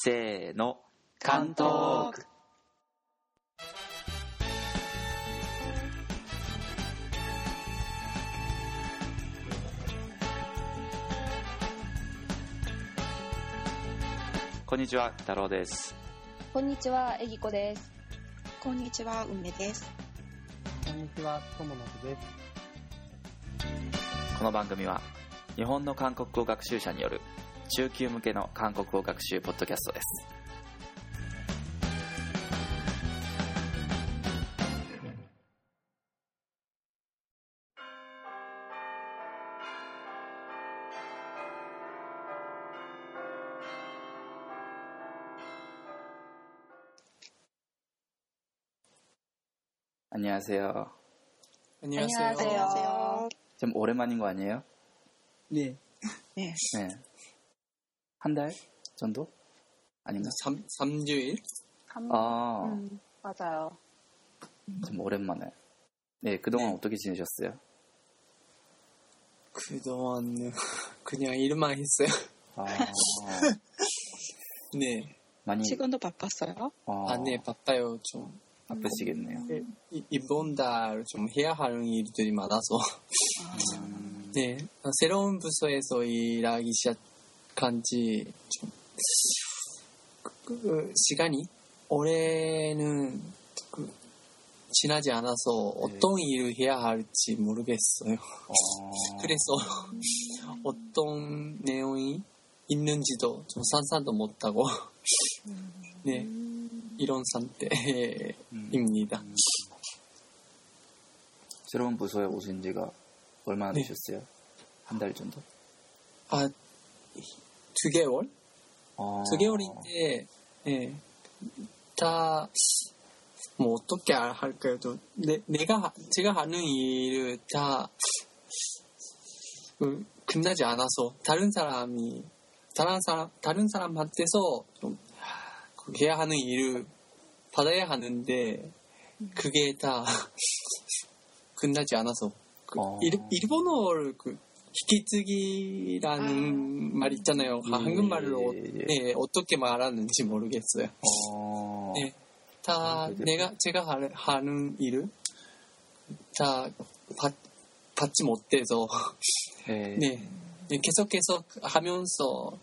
せーの、関東区。こんにちは、太郎です。こんにちは、えぎこです。こんにちは、梅です。こんにちは、とものすです。この番組は、日本の韓国語学習者による中級向けの韓国語学習ポッドキャストです。 안녕하세요. 안녕하세요. 안녕하세요. 좀 오랜만인 거 아니에요? 네. 네. 네. 한 달 정도? 아닌가? 3, 3주일? 한... 아, 음, 맞아요. 좀 오랜만에. 네, 그동안 네. 어떻게 지내셨어요? 그동안은 그냥 일만 했어요. 아, 네. 많이 지금도 바빴어요? 어, 아, 네, 바빠요. 좀. 바쁘시겠네요. 이- 이번 달 좀 해야 하는 일들이 많아서. 음, 네. 새로운 부서에서 일하기 시작 한지 좀, 그, 그 시간이 올해는 그, 지나지 않아서 어떤 일을 해야 할지 모르겠어요. 어, 그래서 어떤 내용이 있는지도 좀 산산도 못하고 네 이런 상태입니다. 음. 새로운 부서에 오신 지가 얼마나 네. 되셨어요? 한달 정도? 아 두 개월? 어, 두 개월인데 네, 다뭐 어떻게 알- 할까요? 또 내, 내가 하- 제가 하는 일을 다 그, 끝나지 않아서 다른 사람이 다른 사람 다른 사람한테서 좀 그, 해야 하는 일을 받아야 하는데 그게 다 끝나지 않아서 그 어. 일, 일본어를 그 히키츠기라는 말 있잖아요. 예, 한국말로 예, 예. 네, 어떻게 말하는지 모르겠어요. 어, 네. 다 아? 내가 제가 하- 하는 일을 다 받, 받지 못해서 네. 네. 네, 계속 계속 하면서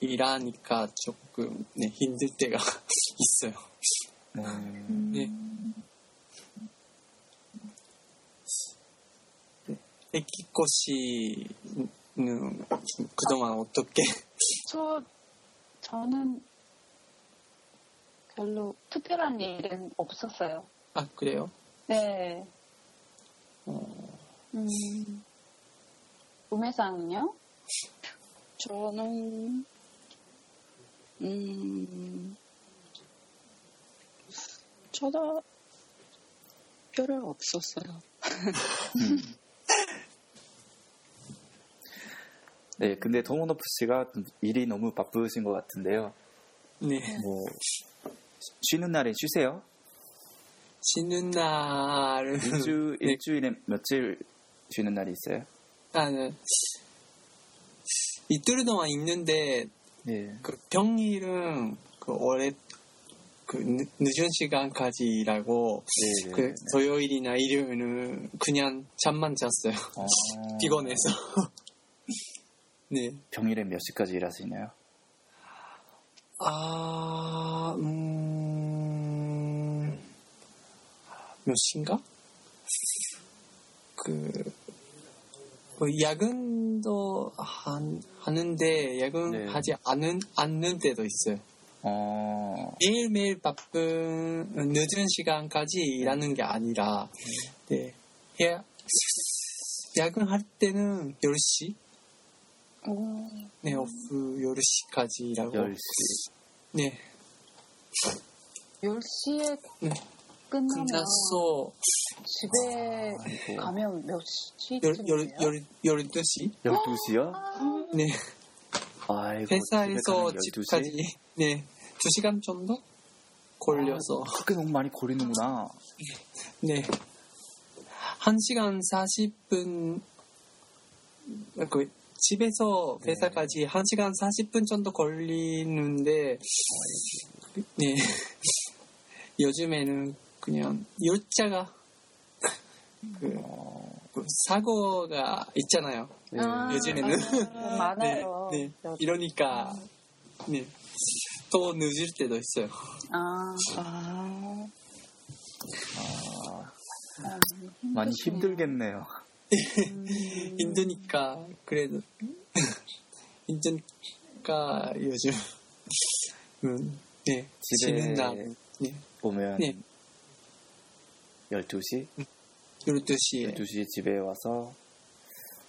일하니까 조금 네, 힘들 때가 있어요. 네. 네. 에키코 씨는 그동안 어떻게 저, 저는 별로 특별한 일은 없었어요. 아 그래요? 네. 어, 음, 우매상은요? 저는, 음, 저도 별로 없었어요. 네, 근데 도모노프 씨가 좀 일이 너무 바쁘신 것 같은데요. 네. 뭐 쉬는 날에 쉬세요? 쉬는 날은 일주 네. 일주일에 며칠 쉬는 날이 있어요? 아, 네. 이틀 동안 있는데 네. 그 평일은 그 오래 그 늦- 늦은 시간까지 일하고 네. 그 토요일이나 일요일은 그냥 잠만 잤어요. 어, 피곤해서. 네. 평일에 몇 시까지 일하시나요? 아, 음, 몇 시인가? 그, 그 야근도 한, 하는데 야근 네. 하지 않은, 않는 때도 있어요. 어, 매일매일 바쁜 늦은 시간까지 일하는 게 아니라 네. 야, 야근할 때는 10시? 오, 네, 오프 10시까지 일하고 10시. 네, 10시에 네. 끝나면 끝나서 집에 아이고. 가면 몇 열, 시쯤이에요? 열, 열, 12시? 12시요? 네, 아이고, 회사에서 집에 가면 12시? 집까지 네, 2시간 정도? 걸려서 아, 그렇게 너무 많이 걸리는구나. 네. 1시간 40분 그 집에서 회사까지 1시간 40분 정도 걸리는데 네. 요즘에는 그냥 열차가 그, 그 사고가 있잖아요. 네. 아, 요즘에는 맞아요. 많아요. 네, 네. 이러니까 네. 또 늦을 때도 있어요. 아, 아, 아, 아, 많이. 힘들겠네요. 음, 힘드니까 그래도 힘드니까 요즘 음, 네 쉬는 날 네. 오면 네. 12시? 12시에 12시에 집에 와서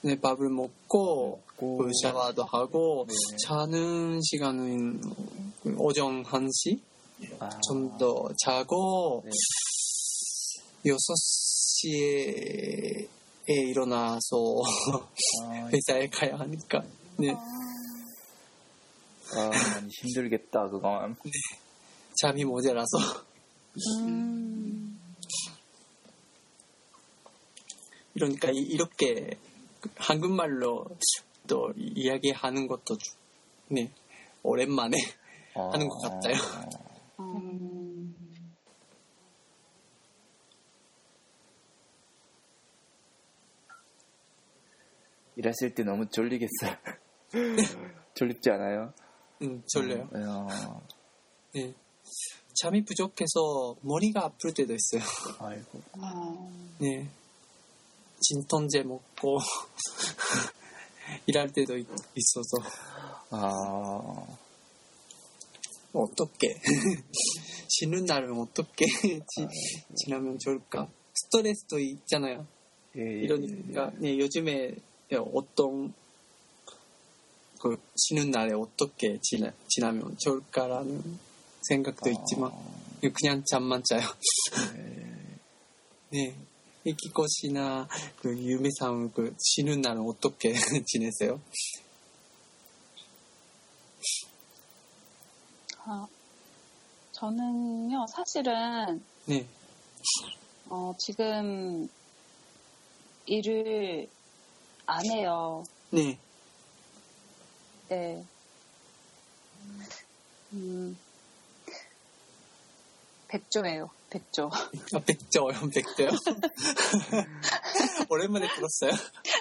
네, 밥을 먹고 고그 샤워도 하고 네. 자는 시간은 그 오전 1시 아, 정도 자고 네. 6시에 일어나서 아, 회사에 가야 하니까. 네, 아, 많이 힘들겠다 그건. 잠이 모자라서. 음, 그러니까 이- 이렇게 한국말로 또 이야기하는 것도 좀, 네. 오랜만에 아, 하는 것 같아요. 음, 일하실 때 너무 졸리겠어요. 졸립지 않아요? 음, 졸려요. 어, 네. 잠이 부족해서 머리가 아플 때도 있어요. 아이고. 아, 네. 진통제 먹고 일할 때도 있, 있어서 아, 어떻게 쉬는 날은 어떻게 지, 지나면 좋을까? 스트레스도 있잖아요. 예, 예, 이러니까 네, 요즘에 어떤 그 쉬는 날에 어떻게 지나, 지나면 좋을까라는 생각도 있지만 그냥 잠만 자요. 네. 이키코시나 그 유미상 그 쉬는 날은 어떻게 지내세요? 아, 저는요, 사실은, 네. 어, 지금 일을 안 해요. 네. 네. 음, 백조예요, 백조. 아, 백조요, 백조요. 오랜만에 들었어요.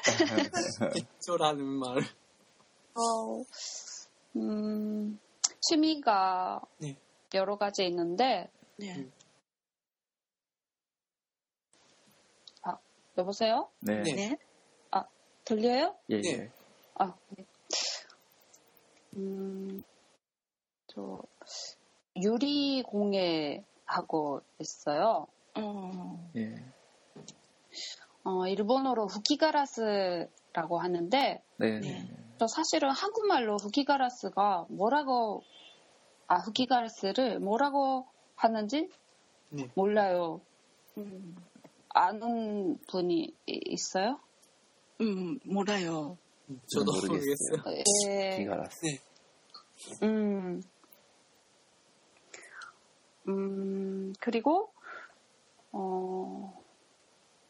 백조라는 말. 어, 음, 취미가 네. 여러 가지 있는데, 네. 여보세요? 네. 네. 네. 들려요? 예, 네. 예. 아, 네. 음, 저, 유리공예 하고 있어요. 어, 예. 어, 일본어로 후키가라스라고 하는데, 네. 네. 저 사실은 한국말로 후키가라스가 뭐라고, 아, 후키가라스를 뭐라고 하는지 네. 몰라요. 음, 아는 분이 이- 있어요? 음, 몰라요. 저도 모르겠어요. 모르겠어요. 예, 기가라스. 네. 음, 음, 그리고, 어,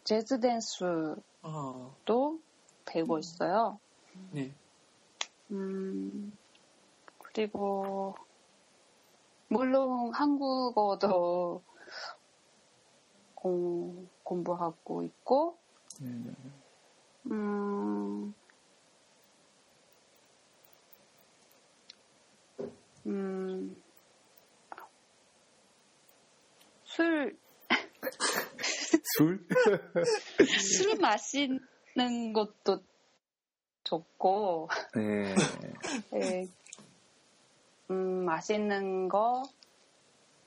재즈 댄스도 아, 배우고 있어요. 네. 음, 그리고, 물론 한국어도 공, 공부하고 있고, 음, 음, 음, 술, 술? 술 마시는 것도 좋고, 네. 예, 음, 맛있는 거,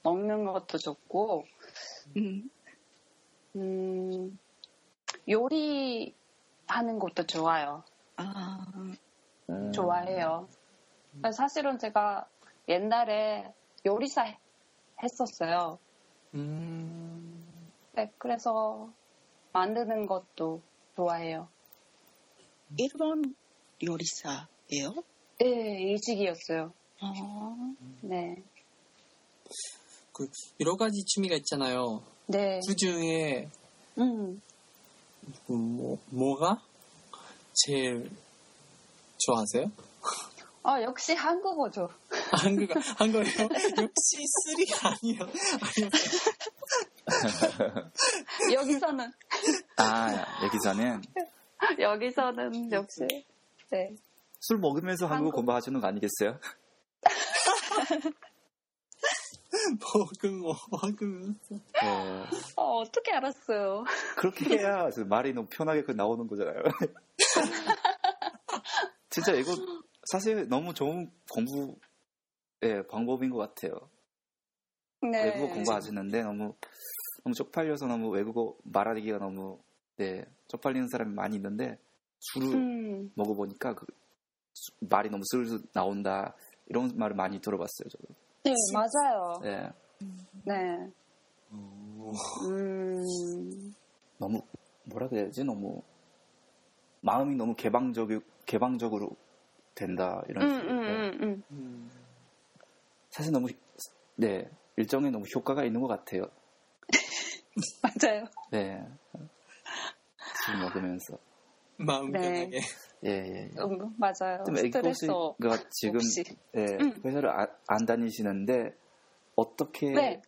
먹는 것도 좋고, 음, 음, 요리 하는 것도 좋아요. 아, 음, 좋아해요. 사실은 제가 옛날에 요리사 해- 했었어요. 음, 네, 그래서 만드는 것도 좋아해요. 일본 요리사예요? 네, 일찍이었어요. 아, 네. 그 여러 가지 취미가 있잖아요. 네. 그 중에 음, 그 뭐, 뭐가 제일 좋아하세요? 아, 역시 한국어죠. 한국어, 한국어요? 역시 쓰리가 아니요. 아니요. 여기서는, 아, 여기서는 여기서는 역시, 네. 술 먹으면서 한국어 한국- 공부하시는 거 아니겠어요? 먹으면, 먹으면. 네. 어, 어떻게 알았어요? 그렇게 해야 말이 너무 편하게 그 나오는 거잖아요. 진짜 이거 사실 너무 좋은 공부 예, 방법인 것 같아요. 네. 외국어 공부하시는데 너무 너무 쪽팔려서 너무 외국어 말하기가 너무 네, 쪽팔리는 사람이 많이 있는데 술을 음, 먹어보니까 그 수- 말이 너무 슬슬 나온다 이런 말을 많이 들어봤어요. 저도. 네, 맞아요. 네, 네. 어, 음, 너무 뭐라 그래야지 너무 마음이 너무 개방적 개방적으로 된다 이런 음, 식으로. 음, 네. 음, 음. 음, 사실 너무 네 일정에 너무 효과가 있는 것 같아요. 맞아요. 네. 술 먹으면서 마음 네. 편하게. 예, 예. 예. 음, 맞아요. 좀 스트레스 애기고씨가 지금 없이. 예, 음. 회사를 아- 안 다니시는데 어떻게 네.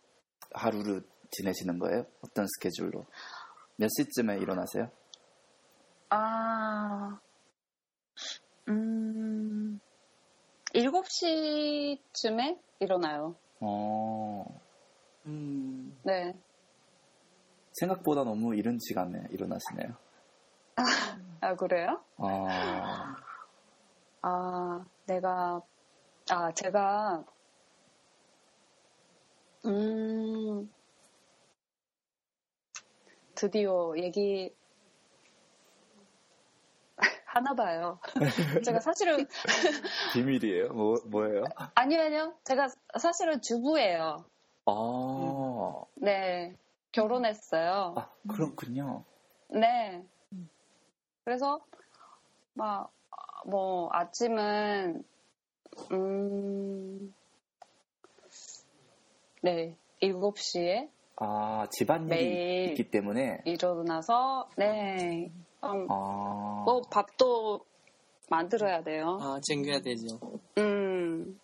하루를 지내시는 거예요? 어떤 스케줄로? 몇 시쯤에 일어나세요? 아, 음, 7시쯤에 일어나요. 어, 음, 네. 생각보다 너무 이른 시간에 일어나시네요. 아, 그래요? 어, 아, 내가, 아, 제가, 음, 드디어 얘기, 하나 봐요. 제가 사실은, 비밀이에요? 뭐, 뭐예요? 아니요, 아니요. 제가 사실은 주부예요. 아, 네. 결혼했어요. 아, 그렇군요. 네. 그래서 막 뭐 아침은 음 네. 7시에 아, 집안일이 매일 있기 때문에, 일어나서 네. 음, 아, 뭐 밥도 만들어야 돼요. 아, 챙겨야 되죠. 음.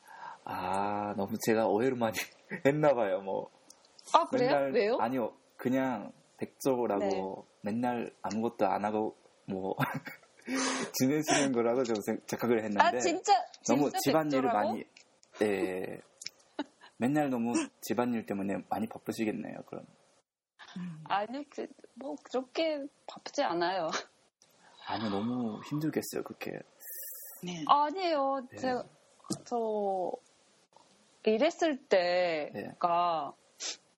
아, 너무 제가 오해를 많이 했나 봐요, 뭐. 아, 그래요? 맨날, 왜요? 아니요, 그냥 백조라고 맨날 아무것도 안 하고 뭐 지내시는 거라고 좀 생- 착각을 했는데 아, 진짜 너무 진짜 집안일을 백조라고? 많이 예 맨날 너무 집안일 때문에 많이 바쁘시겠네요. 그럼 아니요. 그, 뭐 그렇게 바쁘지 않아요. 아니 너무 힘들겠어요. 그렇게 네. 아니에요. 네. 제가 저 일했을 때가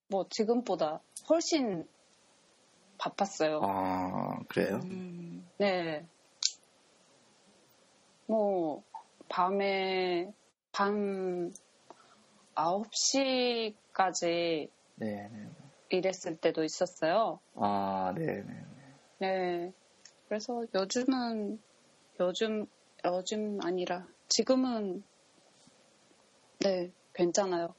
뭐 지금보다 훨씬 바빴어요. 아 그래요? 음, 네. 뭐 밤에 밤 9시까지 네, 네. 일했을 때도 있었어요. 아 네, 네. 네. 그래서 요즘은 요즘 요즘 아니라 지금은 네 괜찮아요.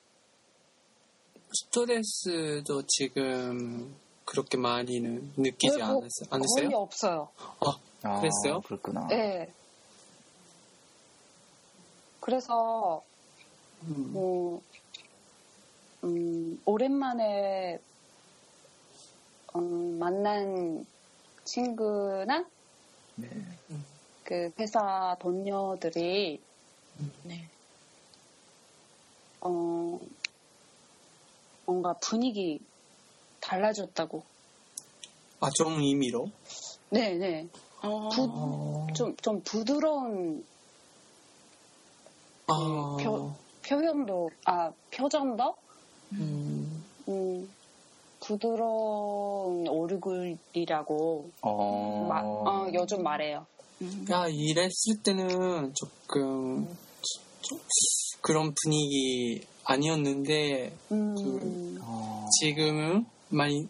스트레스도 지금 그렇게 많이는 느끼지 뭐- 않았어요? 않으세요? 거의 없어요. 아, 그랬어요? 그렇구나. 네. 그래서 음, 뭐 음, 오랜만에 어, 만난 친구나 네. 그 회사 동료들이 네. 어, 뭔가 분위기 달라졌다고. 아, 좀 의미로? 네네. 어, 부, 어, 좀, 좀 부드러운 아, 표- 표현도, 아, 표정도, 음, 음, 부드러운 얼굴이라고 어, 마- 어, 요즘 말해요. 음, 야, 일했을 때는 조금 좀 그런 분위기 아니었는데 음, 어, 지금은 많이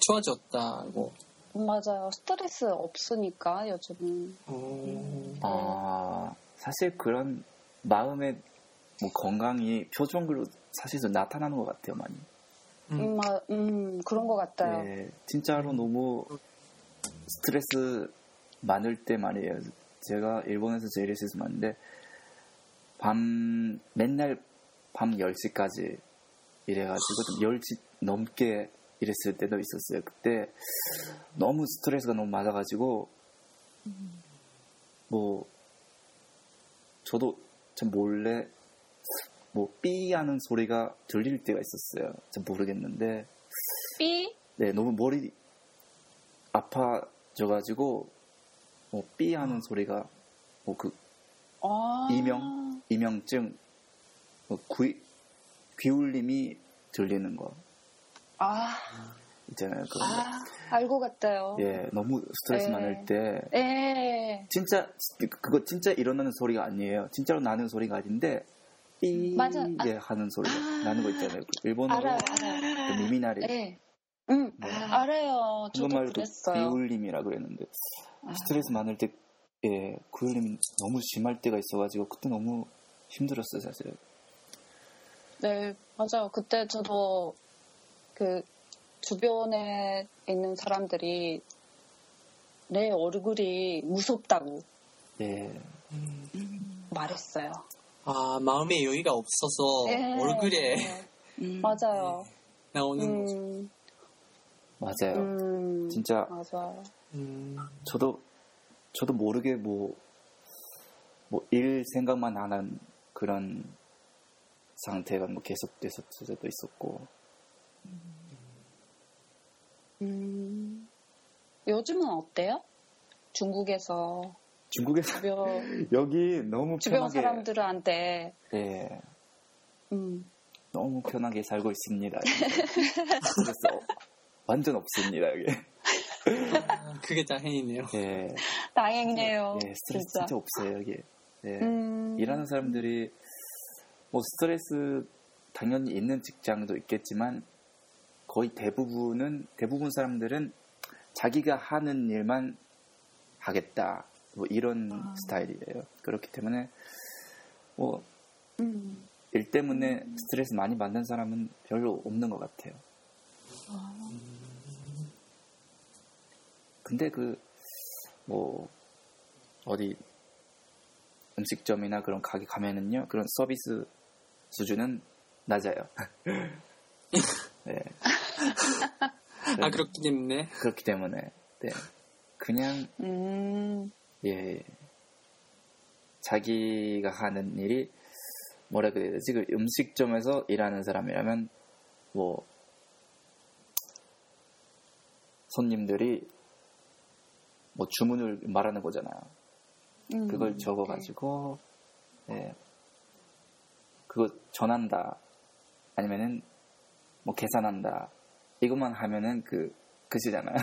좋아졌다고. 맞아요. 스트레스 없으니까 요즘은. 어, 아, 사실 그런 마음의 뭐 건강이 표정으로 사실 좀 나타나는 것 같아요, 많이. 음, 음, 마- 음, 그런 것 같아요. 네, 진짜로 너무 스트레스 많을 때 말이에요. 제가 일본에서 제일 스트레스 많은데 밤 맨날 밤 10시까지 이래가지고 좀 10시 넘게 일했을 때도 있었어요. 그때 너무 스트레스가 너무 많아가지고 뭐 저도 참 몰래 뭐 삐 하는 소리가 들릴 때가 있었어요. 잘 모르겠는데 삐? 네 너무 머리 아파져가지고 뭐 삐 하는 소리가 뭐그 아. 이명? 이명증 뭐 귀, 귀울림이 들리는 거 아, 있잖아요. 그런 거. 아, 알고 갔어요. 예, 너무 스트레스 네. 많을 때 예. 진짜 그거 진짜 일어나는 소리가 아니에요. 진짜로 나는 소리가 아닌데 삐 맞아. 아. 예, 하는 소리 나는 거 있잖아요. 그 일본어로 알아요, 알아요. 그 미미나리 예. 응, 네. 알아요. 저도 한국말도 그랬어요. 비울림이라 그랬는데 아. 스트레스 많을 때 예, 그 울림 너무 심할 때가 있어가지고 그때 너무 힘들었어요 사실. 네, 맞아요. 그때 저도 그 주변에 있는 사람들이 내 얼굴이 무섭다고 예, 말했어요. 아, 마음의 여유가 없어서 예. 얼굴에 음. 맞아요. 나오는 거죠. 음, 맞아요. 음, 진짜 맞아요. 음, 저도 저도 모르게 뭐 뭐 일 생각만 하는 그런 상태가 뭐 계속됐을 때도 있었고 음, 요즘은 어때요? 중국에서 중국에서 주변, 여기 너무 주변 편하게 사람들한테 예 음, 너무 편하게 살고 있습니다. 그래서 완전 없습니다 여기. 아, 그게 다행이네요. 예, 다행이네요. 예 스트레스 진짜. 진짜 없어요 여기. 예. 음, 일하는 사람들이 뭐 스트레스 당연히 있는 직장도 있겠지만 거의 대부분은 대부분 사람들은 자기가 하는 일만 하겠다 뭐 이런 아. 스타일이에요. 그렇기 때문에 뭐일 음, 때문에 스트레스 많이 받는 사람은 별로 없는 것 같아요. 근데 그 뭐 어디 음식점이나 그런 가게 가면은요 그런 서비스 수준은 낮아요. 네. 아, 그렇기 때문에. 그렇기 때문에. 네. 그냥 음, 예 자기가 하는 일이 뭐라 그래야 되지? 그 음식점에서 일하는 사람이라면 뭐 손님들이 뭐 주문을 말하는 거잖아요. 음, 그걸 적어가지고 예. 그거 전한다. 아니면은 뭐 계산한다 이것만 하면은 그 끝이잖아요.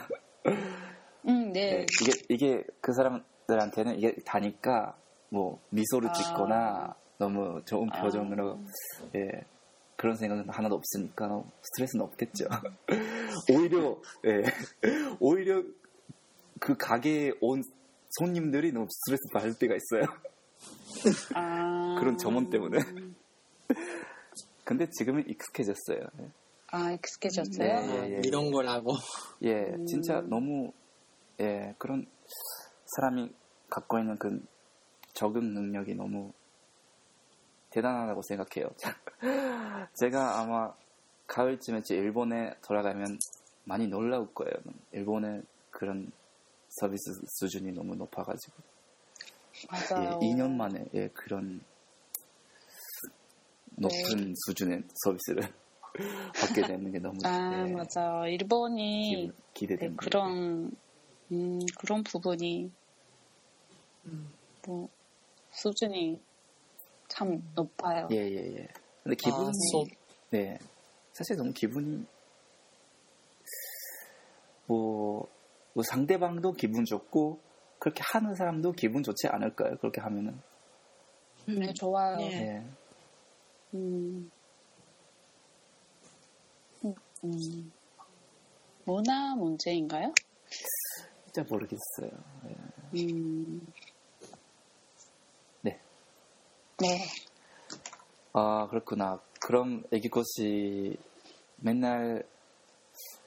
음, 네. 네, 이게 이게 그 사람들한테는 이게 다니까 뭐 미소를 아. 짓거나 너무 좋은 아. 표정으로 예 그런 생각은 하나도 없으니까 스트레스는 없겠죠. 오히려 예 오히려 그 가게에 온 손님들이 너무 스트레스 받을 때가 있어요. 아, 그런 점원 때문에. 근데 지금은 익숙해졌어요. 아, 익숙해졌어요? 네, 아, 예, 예. 이런 거라고. 예, 음. 진짜 너무 예 그런 사람이 갖고 있는 그 적응 능력이 너무 대단하다고 생각해요. 제가 아마 가을쯤에 제 일본에 돌아가면 많이 놀라울 거예요. 일본의 그런 서비스 수준이 너무 높아가지고 예, 맞아요. 2년 만에 예, 그런 높은 수준의 서비스를 받게 되는 게 너무 네. 아, 예, 맞아요. 일본이 기. 네, 그런, 음, 그런 부분이, 뭐, 수준이 참 높아요. 예, 예, 예. 근데 기분이, 아. 네. 사실 너무 기분이, 뭐, 뭐 상대방도 기분 좋고, 그렇게 하는 사람도 기분 좋지 않을까요? 그렇게 하면은. 네, 좋아요. 네. 예. 음. 음, 음. 문화 문제인가요? 진짜 모르겠어요. 예. 음. 네. 네. 아, 그렇구나. 그럼 애기꽃이 맨날,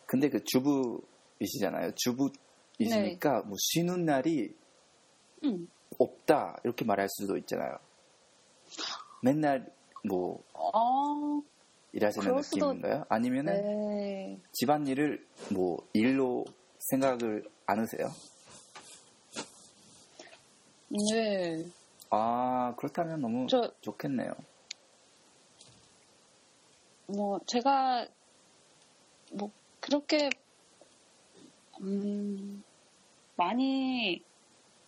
근데 그 주부이시잖아요. 주부이시니까, 뭐 쉬는 날이 음. 없다 이렇게 말할 수도 있잖아요. 맨날 뭐 어, 일하시는 느낌인가요? 아니면은 네. 집안일을 뭐 일로 생각을 안 하세요? 네. 아 그렇다면 너무 저, 좋겠네요. 뭐, 제가, 뭐, 그렇게, 음, 많이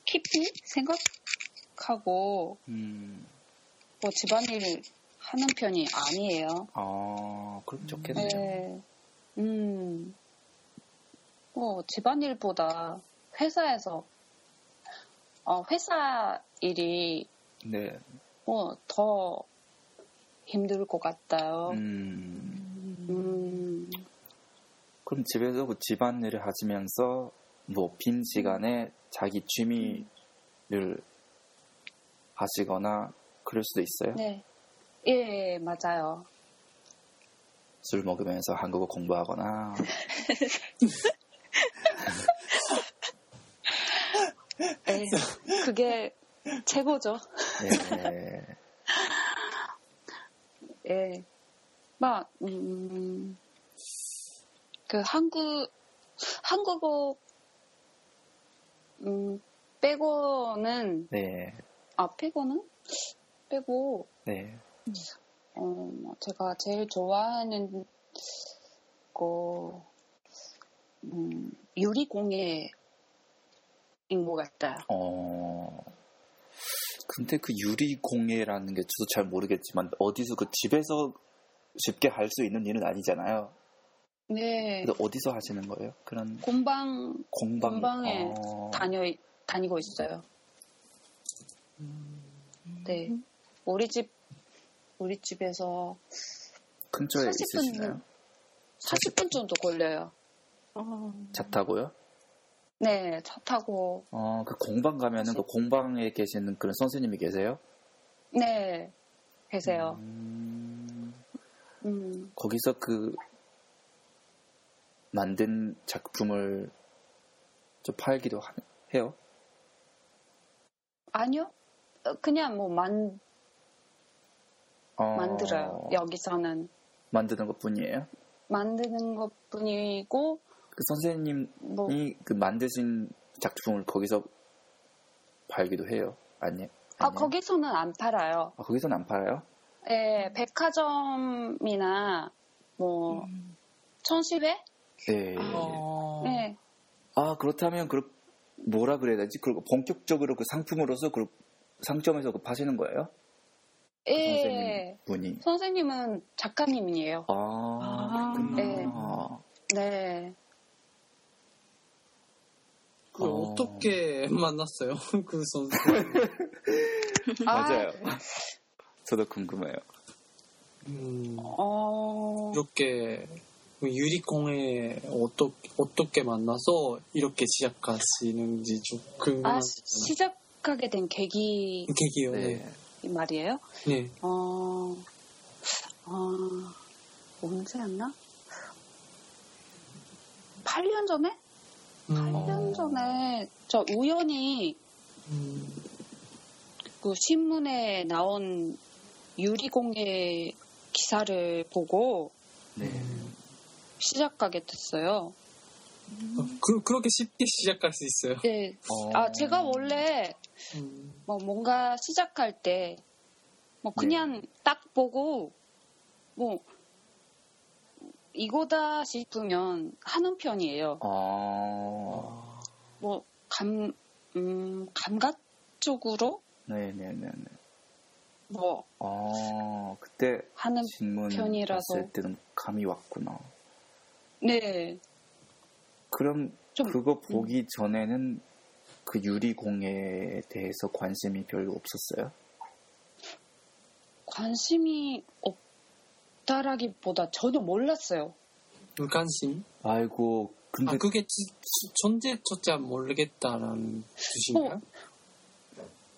깊이 생각하고, 음, 뭐, 집안일 하는 편이 아니에요. 아 그럼 좋겠네요. 네. 음, 뭐, 집안일보다 회사에서, 어, 회사 일이 네. 뭐, 더 힘들 것 같아요. 음, 음, 그럼 집에서 그 집안일을 하시면서 뭐 빈 시간에 자기 취미를 하시거나 그럴 수도 있어요. 네. 예, 맞아요. 술 먹으면서 한국어 공부하거나 예, 그게 최고죠. 네. 예. 막, 음, 그 한국, 한국어, 음, 빼고는, 네. 아, 빼고는? 빼고, 네. 어, 뭐 제가 제일 좋아하는 거, 음, 유리공예인 것 같아요. 어. 근데 그 유리공예라는 게 저도 잘 모르겠지만 어디서 그 집에서 쉽게 할 수 있는 일은 아니잖아요. 네. 근데 어디서 하시는 거예요? 그런 공방 공방 공방에 어, 다녀, 다니고 있어요. 네. 우리 집, 우리 집에서 근처에 40분 있으시나요? 40분 정도 걸려요. 차 타고요? 네, 차 타고, 어, 그 공방 가면은 그 공방에 계시는 그런 선생님이 계세요? 네, 계세요. 음, 음, 거기서 그 만든 작품을 좀 팔기도 하- 해요? 아니요? 어, 그냥 뭐 만, 어, 만들어요. 여기서는. 만드는 것 뿐이에요? 만드는 것 뿐이고, 그 선생님이 뭐, 그 만드신 작품을 거기서 팔기도 해요? 아니, 아? 거기서는 안 팔아요. 아, 거기서는 안 팔아요? 예, 백화점이나, 뭐, 천시회? 네. 어, 네. 아, 그렇다면, 그, 뭐라 그래야 되지? 그리고 본격적으로 그 상품으로서 그 상점에서 그 파시는 거예요? 그 예. 선생님 분이. 선생님은 작가님이에요. 아, 아, 그렇구나. 네. 네. 그 어. 어떻게 만났어요? 그 선수. 맞아요. 저도 궁금해요. 음, 어, 이렇게 유리공에 어떻게 어떻게 만나서 이렇게 시작하시는지 좀 아, 궁금한 시- 시작하게 된 계기 계기요. 네. 네. 말이에요? 네. 어, 어, 언제였나? 8년 전에? 음, 8년 전에 저 우연히 음, 그 신문에 나온 유리공예 기사를 보고 네. 시작하게 됐어요. 그, 그렇게 쉽게 시작할 수 있어요. 네. 어. 아, 제가 원래 음, 뭐 뭔가 시작할 때 뭐 그냥 딱 보고 뭐 이거다 싶으면 하는 편이에요. 아, 뭐 감, 음, 감각적으로 네네네네. 뭐 아, 그때 하는 편이라서. 봤을 때는 감이 왔구나. 네. 그럼 좀- 그거 보기 전에는 그 유리공예에 대해서 관심이 별로 없었어요? 관심이 없다라기보다 전혀 몰랐어요. 관심? 아이고, 근데 아, 그게 지- 지- 존재조차 모르겠다라는 뜻인가요?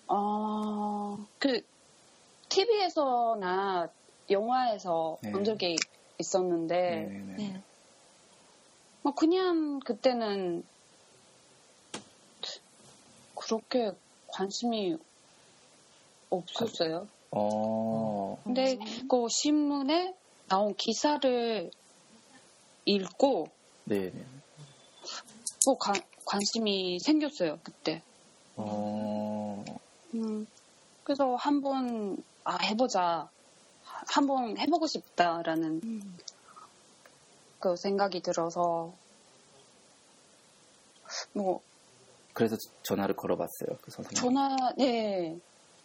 아, 그 TV에서나 영화에서 네. 본 적이 있었는데 네네네. 네. 뭐 그냥 그때는 그렇게 관심이 없었어요. 어, 근데 그 신문에 나온 기사를 읽고 네, 네. 또 관, 관심이 생겼어요 그때. 어, 음, 그래서 한번 아 해보자, 한번 해보고 싶다라는 음. 그 생각이 들어서 뭐 그래서 전화를 걸어봤어요, 그 선생님. 전화 네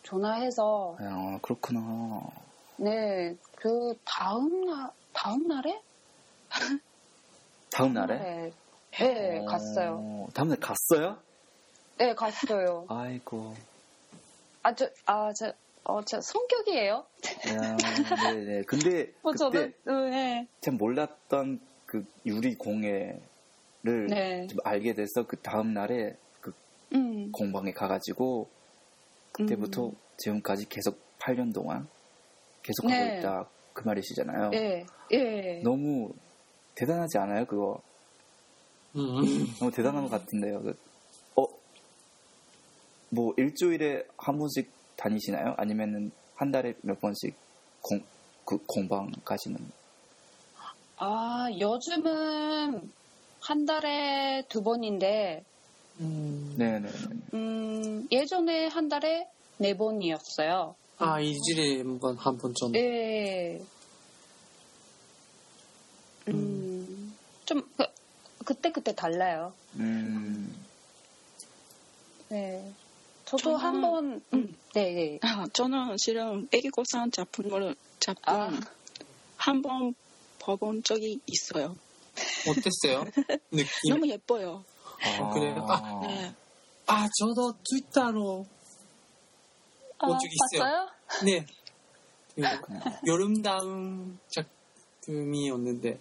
전화해서 아, 그렇구나. 네 그 다음 날 다음 날에 다음 날에? 네, 네 어, 갔어요. 다음 날 갔어요? 네 갔어요. 아이고. 아 저 아 저 어 저 성격이에요. 야, 네네. 근데 어, 그때 저는 네. 참 몰랐던 그 유리 공예를 네. 좀 알게 돼서 그 다음 날에 그 음. 공방에 가가지고 그때부터 음. 지금까지 계속 8년 동안 계속 하고 네. 있다 그 말이시잖아요. 예, 예. 너무 대단하지 않아요? 그거 음. 너무 대단한 것 같은데요. 그, 어, 뭐 일주일에 한 번씩 다니시나요? 아니면은 한 달에 몇 번씩 공, 그 공방 가시는? 아, 요즘은 한 달에 두 번인데, 음. 네네네. 음, 예전에 한 달에 네 번이었어요. 아, 일주일에 한 번, 한 번 정도. 예. 음, 좀, 그, 그때 그때 달라요. 음, 네. 저도 저는- 한 번, 음, 네, 네. 아, 저는 실은 애기고상 작품을 작품 아, 한번 봐본 적이 있어요. 어땠어요? 느낌? 너무 예뻐요. 아, 그래요? 아, 네. 아, 저도 트위터로 아, 본 적이 있어요. 봤어요? 네. 그 여름다운 작품이었는데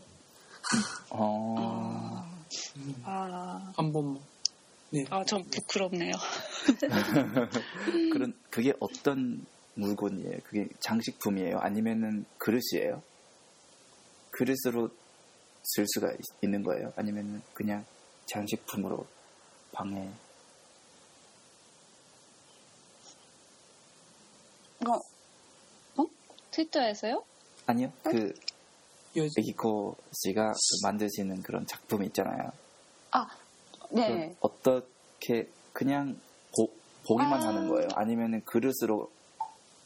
어, 아, 한번 네. 아, 좀 부끄럽네요. 그런, 그게 어떤 물건이에요? 그게 장식품이에요? 아니면은 그릇이에요? 그릇으로 쓸 수가 있, 는 거예요? 아니면은 그냥 장식품으로 방에 이거, 어? 트위터에서요? 아니요 그 요, 에기코 씨가 그 만드시는 그런 작품이 있잖아요. 아, 네. 그 어떻게 그냥 보, 보기만 아. 하는 거예요? 아니면은 그릇으로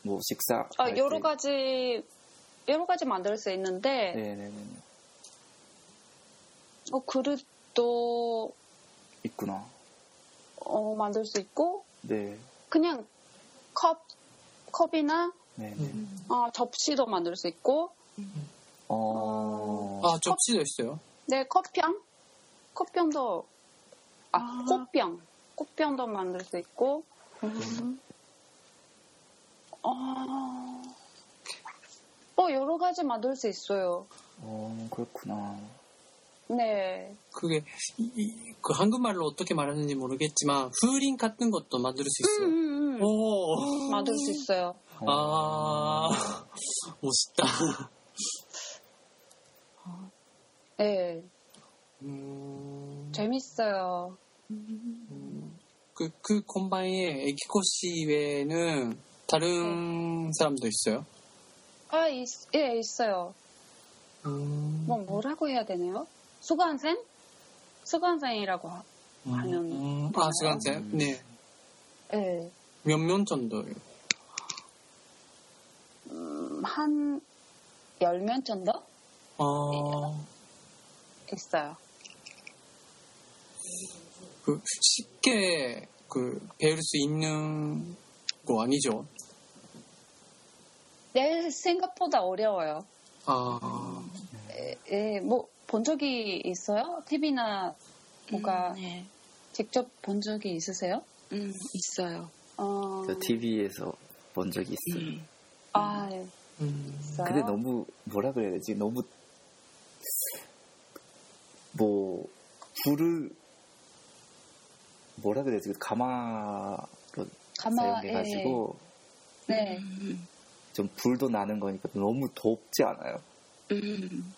뭐 식사 아, 할 여러 때- 가지, 여러 가지 만들 수 있는데, 네네네 어, 그릇 도 있구나. 어, 만들 수 있고, 네 그냥 컵, 컵이나 네네. 음. 어, 접시도 만들 수 있고, 어. 아, 접시도 있어요. 네, 컵병? 컵병도, 아, 아. 꽃병. 꽃병도 만들 수 있고, 음. 어, 어, 여러 가지 만들 수 있어요. 어 그렇구나. 네. 그게 이- 이- 그 한국말로 어떻게 말하는지 모르겠지만 후린 같은 것도 만들 수 음, 있어요. 음, 음. 오, 만들 수 있어요. 어. 아, 멋있다. 네. 음, 재밌어요. 그, 그 콤바인에 에키코 씨 외에는 다른 사람도 있어요? 아, 있, 예, 있어요. 음, 뭐, 뭐라고 해야 되나요? 수강생? 수강생이라고 하, 하면. 음, 아, 수강생? 네. 예. 몇명 정도요? 음, 한 10명 정도 아, 있어요. 그 쉽게 그 배울 수 있는 거 아니죠? 네, 생각보다 어려워요. 아, 예, 예, 뭐, 본 적이 있어요? TV나 뭐가 음, 네. 직접 본 적이 있으세요? 음, 있어요. 어, 저 TV에서 본 적이 있어요. 음. 아, 예, 음, 있어요. 근데 너무 뭐라 그래야 되지? 너무 뭐 불을 뭐라 그래야 되지? 가마로 가마, 사용해가지고 예, 네. 음, 좀 불도 나는 거니까 너무 덥지 않아요? 음,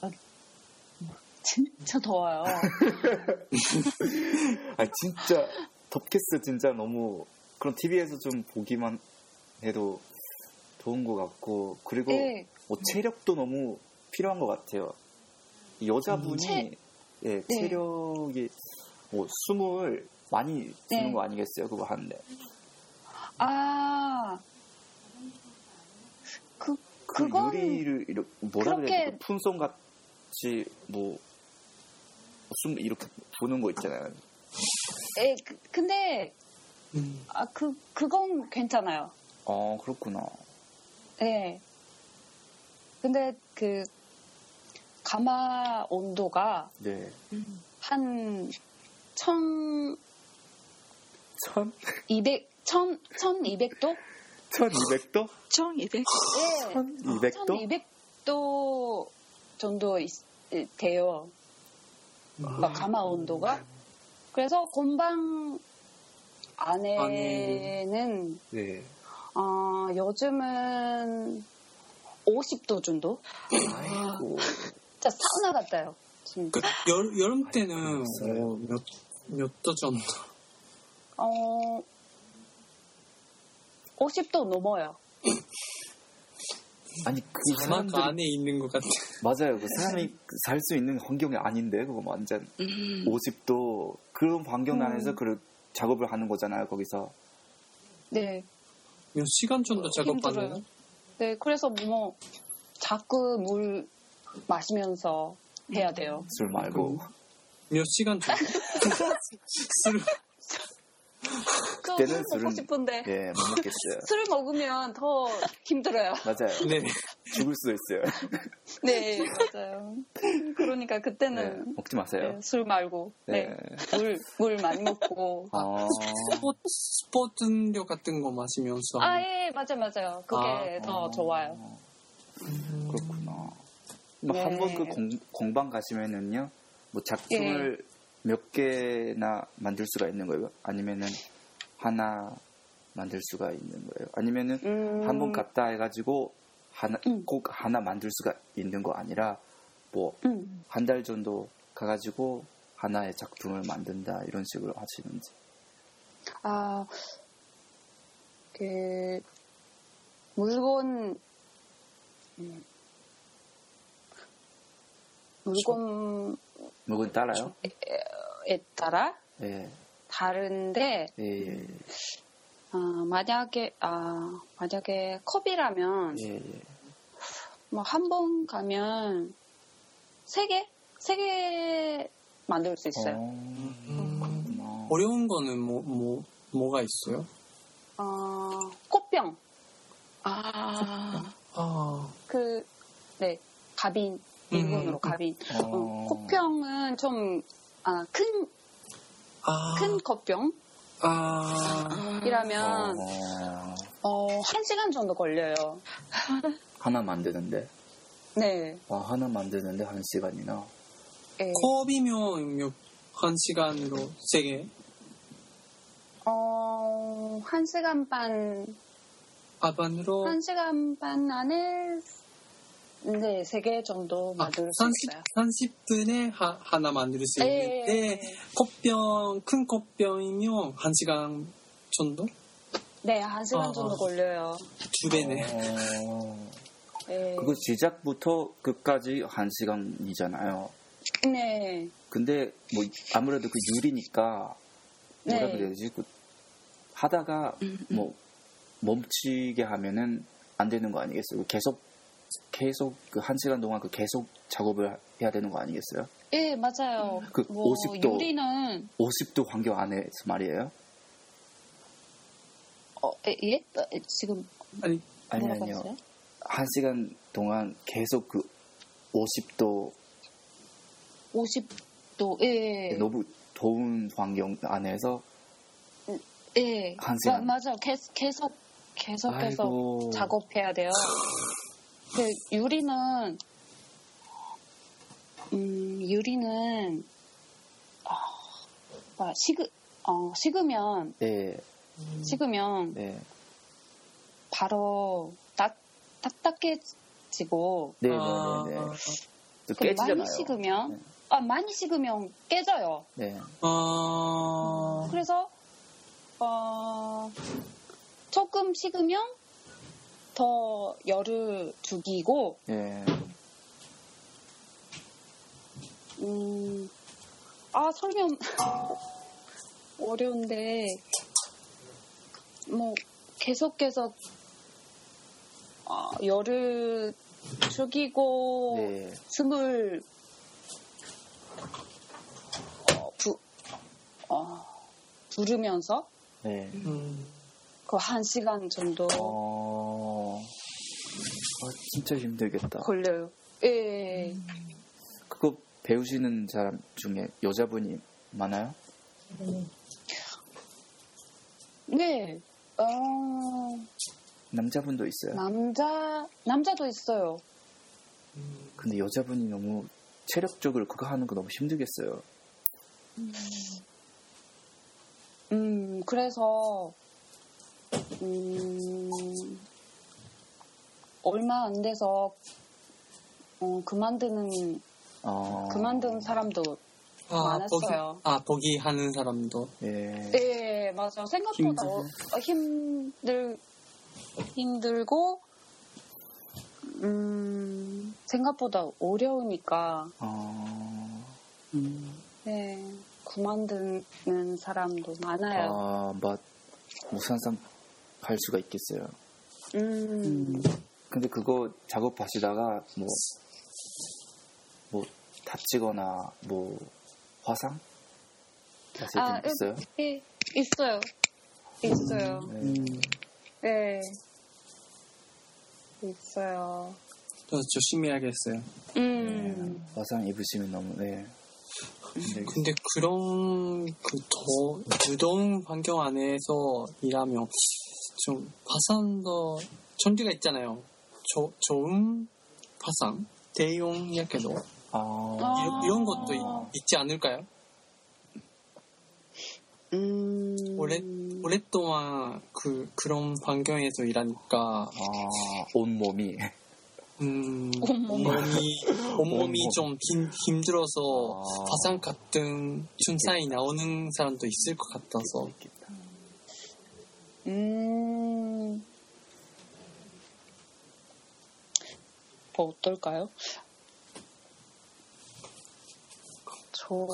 진짜 더워요. 아 진짜 덥겠어 진짜 너무 그런 TV에서 좀 보기만 해도 좋은 것 같고 그리고 예, 뭐 체력도 너무 필요한 것 같아요. 이 여자분이 음, 체- 예, 네. 체력이 뭐 숨을 많이 쓰는 네. 거 아니겠어요? 그거 하는데 아, 그, 그 그건, 유리를 이렇게 뭐라 그래야 그렇게- 되나 품송 같이 뭐 숨 이렇게 부는 거 있잖아요. 예, 그- 근데, 음. 아, 그, 그건 괜찮아요. 어 그렇구나. 예. 근데 그, 가마 온도가 네. 한, 천, 천? 이백, 천, 천이백 도? 1200도? 1200? 예. 1200도? 1200도 정도 있- 돼요. 막 가마 온도가. 그래서 곤방 안에는 네. 어, 요즘은 50도 정도? 아이고. 진짜 사우나 같아요. 진짜. 그 여, 여름 때는. 어, 몇, 몇 도 정도? 어, 50도 넘어요. 아니 그 사막 안에 있는 것 같아. 맞아요. 그 사람이 살 수 있는 환경이 아닌데 그거 완전 음. 50도 그런 환경 음. 안에서 그 작업을 하는 거잖아요. 거기서 네. 몇 시간 정도 작업하나요? 네, 그래서 뭐, 자꾸 물 마시면서 해야 돼요. 술 말고 몇 시간 정도? 술, 그때는 술 먹고 싶은데, 예, 못 먹겠어요. 술을 먹으면 더 힘들어요. 맞아요. 네. 죽을 수도 있어요. 네, 맞아요. 그러니까 네, 그때는 먹지 마세요. 네, 술 말고, 네. 물, 물 많이 먹고. 아, 스포츠, 스포츠 음료 같은 거 마시면서. 아, 예, 맞아요, 맞아요. 그게 아, 더 어, 좋아요. 그렇구나. 뭐 네. 한번 그 공, 공방 가시면은요, 뭐 작품을 몇 개나 만들 수가 있는 거예요? 아니면은 하나 만들 수가 있는 거예요? 아니면은 음, 한번 갔다 해가지고 하나 음. 꼭 하나 만들 수가 있는 거 아니라 뭐 한달 음, 정도 가가지고 하나의 작품을 만든다 이런 식으로 하시는지. 아, 그, 물건, 음, 물건에 물건 따라요? 따라 예, 다른데, 예, 예, 아, 만약에, 아, 만약에 컵이라면, 예, 예. 뭐한 번 가면 세 개? 세 개 만들 수 있어요. 어, 그렇구나. 어려운 거는 뭐, 뭐, 뭐가 있어요? 어, 꽃병. 아, 아, 그, 네, 가빈. 일본으로 음. 가빈. 어, 어, 꽃병은 좀, 아, 큰, 아, 큰 컵병? 아, 이라면, 어, 어, 한 시간 정도 걸려요. 하나 만드는데, 네. 와 하나 만드는데 한 시간이나. 예. 컵이면 몇, 한 시간으로 세 개? 어, 한 시간 반, 아 반으로 한 시간 반 안에, 네, 세 개 정도 아, 만들 수 30, 있어요. 30분에 하, 하나 만들 수 예, 있는데 컵병, 큰 컵병이면 한 시간 정도? 네, 한 시간 아, 정도 아. 걸려요. 두 배네. 어, 예. 그거 시작부터 끝까지 한 시간이잖아요. 네. 근데 뭐 아무래도 그 유리니까 뭐라 네. 그래야 되지? 그 하다가 음, 뭐 멈추게 하면은 안 되는 거 아니겠어요? 계속 계속 그 한 시간 동안 그 계속 작업을 해야 되는 거 아니겠어요? 예, 맞아요. 그 뭐 50도. 유리는 50도 환경 안에서 말이에요? 어, 예? 예? 어, 예, 지금 아니, 아니 아니요. 한 시간 동안 계속 그 50도 50도. 예. 너무 더운 환경 안에서 예. 한 시간. 마, 맞아요. 계속 계속 계속 계속 아이고. 작업해야 돼요. 그 유리는 음, 유리는 아, 막 식으 어, 식으면 네, 식으면 네, 바로 딱 딱딱해지고 네, 네, 아, 네, 네. 또그 많이 깨지잖아요. 식으면 네. 아 많이 식으면 깨져요. 네. 아, 그래서 어, 조금 식으면 더 열을 죽이고, 예. 음, 아, 설명 어려운데, 뭐, 계속 계속, 어, 열을 죽이고, 네. 숨을, 어, 부, 어, 부르면서, 네. 음, 그한 시간 정도 어. 아, 진짜 힘들겠다. 걸려요. 예. 그거 배우시는 사람 중에 여자분이 많아요? 네. 어, 남자분도 있어요. 남자, 남자도 있어요. 근데 여자분이 너무 체력적으로 그거 하는 거 너무 힘들겠어요. 음, 그래서, 음, 얼마 안 돼서, 어, 그만두는, 어. 그만두는 사람도, 아, 보기, 많았어요. 아, 보기 하는 사람도. 예. 예, 맞아. 생각보다 어, 어, 힘들, 힘들고, 음, 생각보다 어려우니까, 어. 네, 그만두는 사람도 많아요. 아, 막 무산상 할 수가 있겠어요. 음, 근데 그거 작업하시다가 뭐, 뭐 다치거나 뭐 화상? 하실 아, 분 있어요? 예, 있어요. 있어요. 네. 네. 있어요. 저 조심해야겠어요. 음, 화상 입으시면 너무 네. 근데 근데 그런 그 더 무더운 환경 안에서 일하면 좀 화상도 전기가 있잖아요. 조, 좋은 화상, 대용 야케도 아, 아. 이- 이런 것도 이- 있지 않을까요? 음. 오래 오랫동안 그 그런 환경에서 일하니까 아, 온 몸이 음, 온몸. 온몸이 온몸이 온몸. 좀 힘, 힘들어서 아. 화상 같은 증상이 나오는 사람도 있을 것 같아서. 음, 뭐 어떨까요? 저,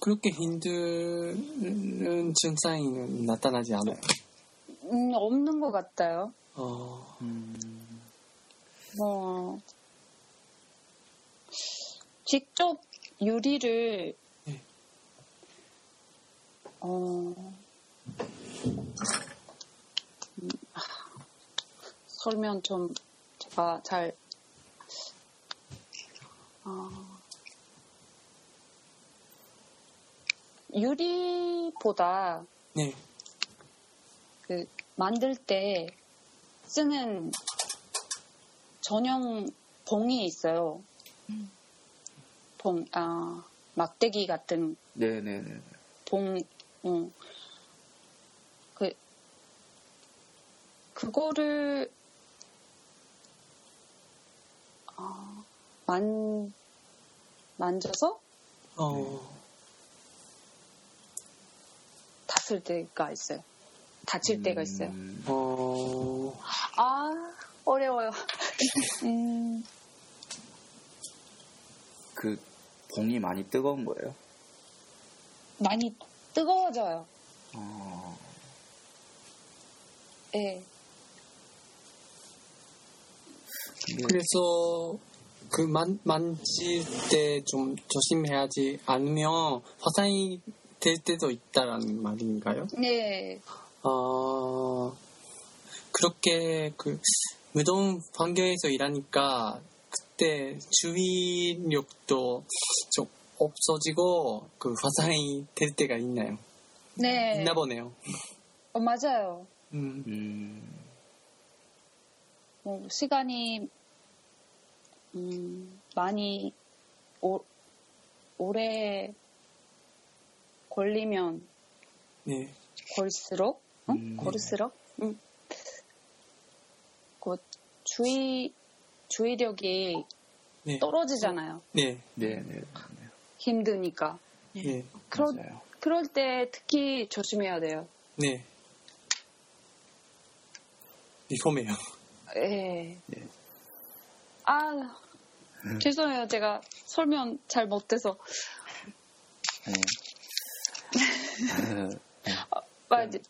그렇게 힘든 증상이 나타나지 않아요. 음, 없는 것 같아요. 어, 음, 뭐, 직접 유리를, 네. 어, 설명 좀 제가 잘, 어, 유리보다 네, 그 만들 때 쓰는 전용 봉이 있어요. 봉, 아, 막대기 같은 네네네. 봉, 어. 그거를, 아, 만, 만져서 어, 다칠 때가 있어요. 다칠 때가 있어요. 음, 어, 아, 어려워요. 음, 그 봉이 많이 뜨거운 거예요? 많이 뜨거워져요. 아, 예. 근데 그래서 그 만, 만질 때 좀 조심해야지 않으면 화상이 될 때도 있다라는 말인가요? 네. 어, 그렇게 그 무더운 환경에서 일하니까 그때 주의력도 좀 없어지고 그 화상이 될 때가 있나요? 네. 있나 보네요. 어, 맞아요. 음, 음, 뭐, 시간이, 음, 많이, 오, 오래 걸리면 네. 걸수록, 응? 음. 걸을수록, 응. 그, 주의, 주의력이 네. 떨어지잖아요. 네. 네 네. 힘드니까. 네. 그러, 맞아요. 그럴 때 특히 조심해야 돼요. 네. 위험해요. 예. 네. 아, 죄송해요. 제가 설명 잘 못해서. 네. 아, 이제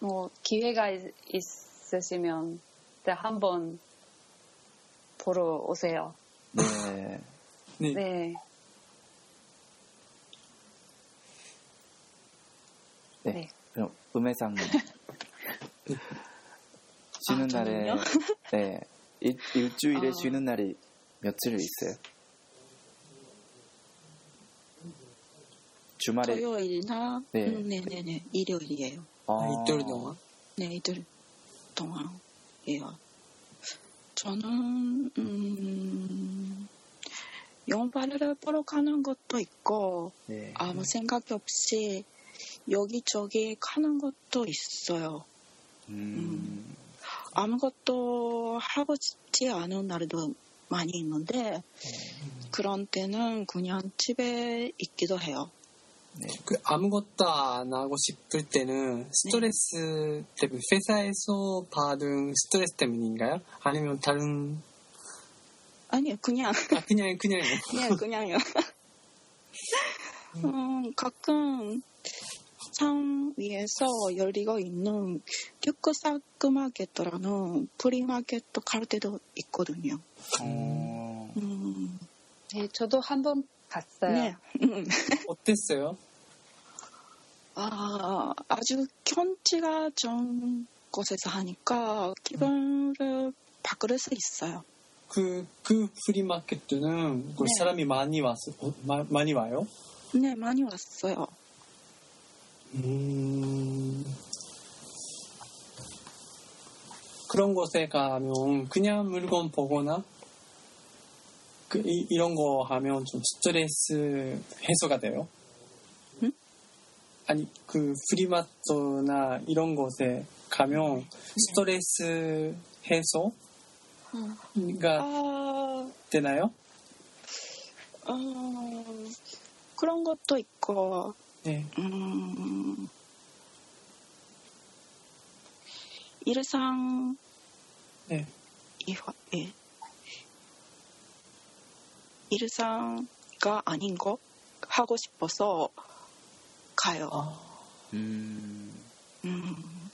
뭐 기회가 있, 있으시면 네, 한번 보러 오세요. 네. 네. 네. 네. 네. 그럼 음해상 쉬는 아, 날에? 네 일, 일주일에 아. 쉬는 날이 며칠 있어요? 주말에 토요일이나 네. 음, 네네네 일요일이에요. 아, 아, 이틀 동안. 네 이틀 동안이에요. 저는 음, 영화를 보러 가는 것도 있고 네. 아무 생각 없이 여기저기 가는 것도 있어요. 음, 아무것도 하고 싶지 않은 날도 많이 있는데 그런 때는 그냥 집에 있기도 해요. 네. 그 아무것도 안 하고 싶을 때는 스트레스 때문에 회사에서 받은 스트레스 때문인가요? 아니면 다른 아니요, 그냥 아 그냥 그냥 그냥 그냥요. 음, 가끔 산 위에서 열리고 있는 큐크사크마켓이라는 프리마켓 갈 때도 있거든요. 어, 음, 네, 저도 한 번 갔어요. 네. 음. 어땠어요? 아, 아주 경치가 좋은 곳에서 하니까 기분을 바꿀 수 있어요. 그, 그 프리마켓은 그 네. 사람이 많이 왔어, 어, 마- 많이 와요? 네, 많이 왔어요. 음, 그런 곳에 가면 그냥 물건 보거나 그, 이, 이런 거 하면 좀 스트레스 해소가 돼요? 응? 아니, 그 프리마트나 이런 곳에 가면 스트레스 해소가 아, 되나요? 음, 그런 것도 있고, 네. 음, 일상, 네. 이화, 예. 일상가 아닌 거 하고 싶어서 가요. 아, 음, 음,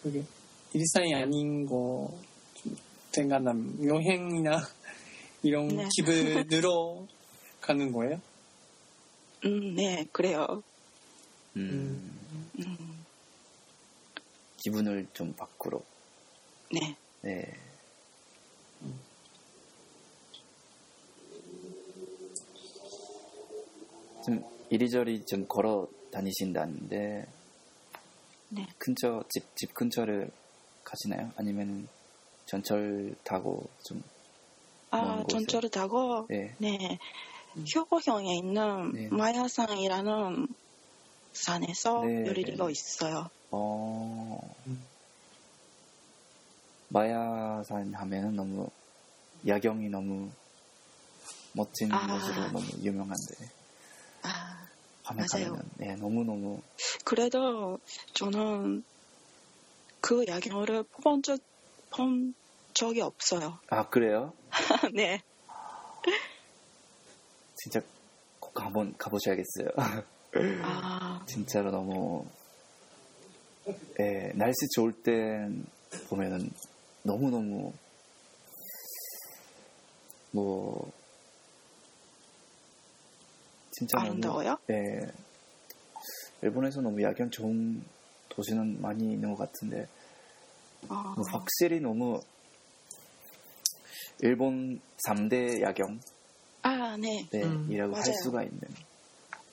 그게 일상이 아닌 거좀 생각나면 여행이나 이런 네. 기분으로 가는 거예요? 음, 네, 그래요. 음, 음, 기분을 좀 바꾸러. 네. 네. 좀 이리저리 좀 걸어 다니신다는데 네. 근처 집, 집 근처를 가시나요? 아니면 전철 타고 좀 아? 전철을 타고, 네. 네. 효고형에 있는 네. 마야산이라는 산에서 네, 네. 있어요. 어 음. 마야산 하면은 너무 야경이 너무 멋진 아. 곳으로 너무 유명한데 아, 밤에 맞아요. 네, 너무 너무 그래도 저는 그 야경을 본, 적, 본 적이 없어요. 아 그래요? 네. 진짜 꼭 한번 가보셔야겠어요. 아, 진짜로 너무 예, 날씨 좋을 땐 보면은 너무 너무 뭐 진짜 아름다워요? 너무 예, 일본에서 너무 야경 좋은 도시는 많이 있는 것 같은데 아, 뭐 확실히 너무 일본 3대 야경 아, 네. 네, 음, 이라고 할 맞아요. 수가 있는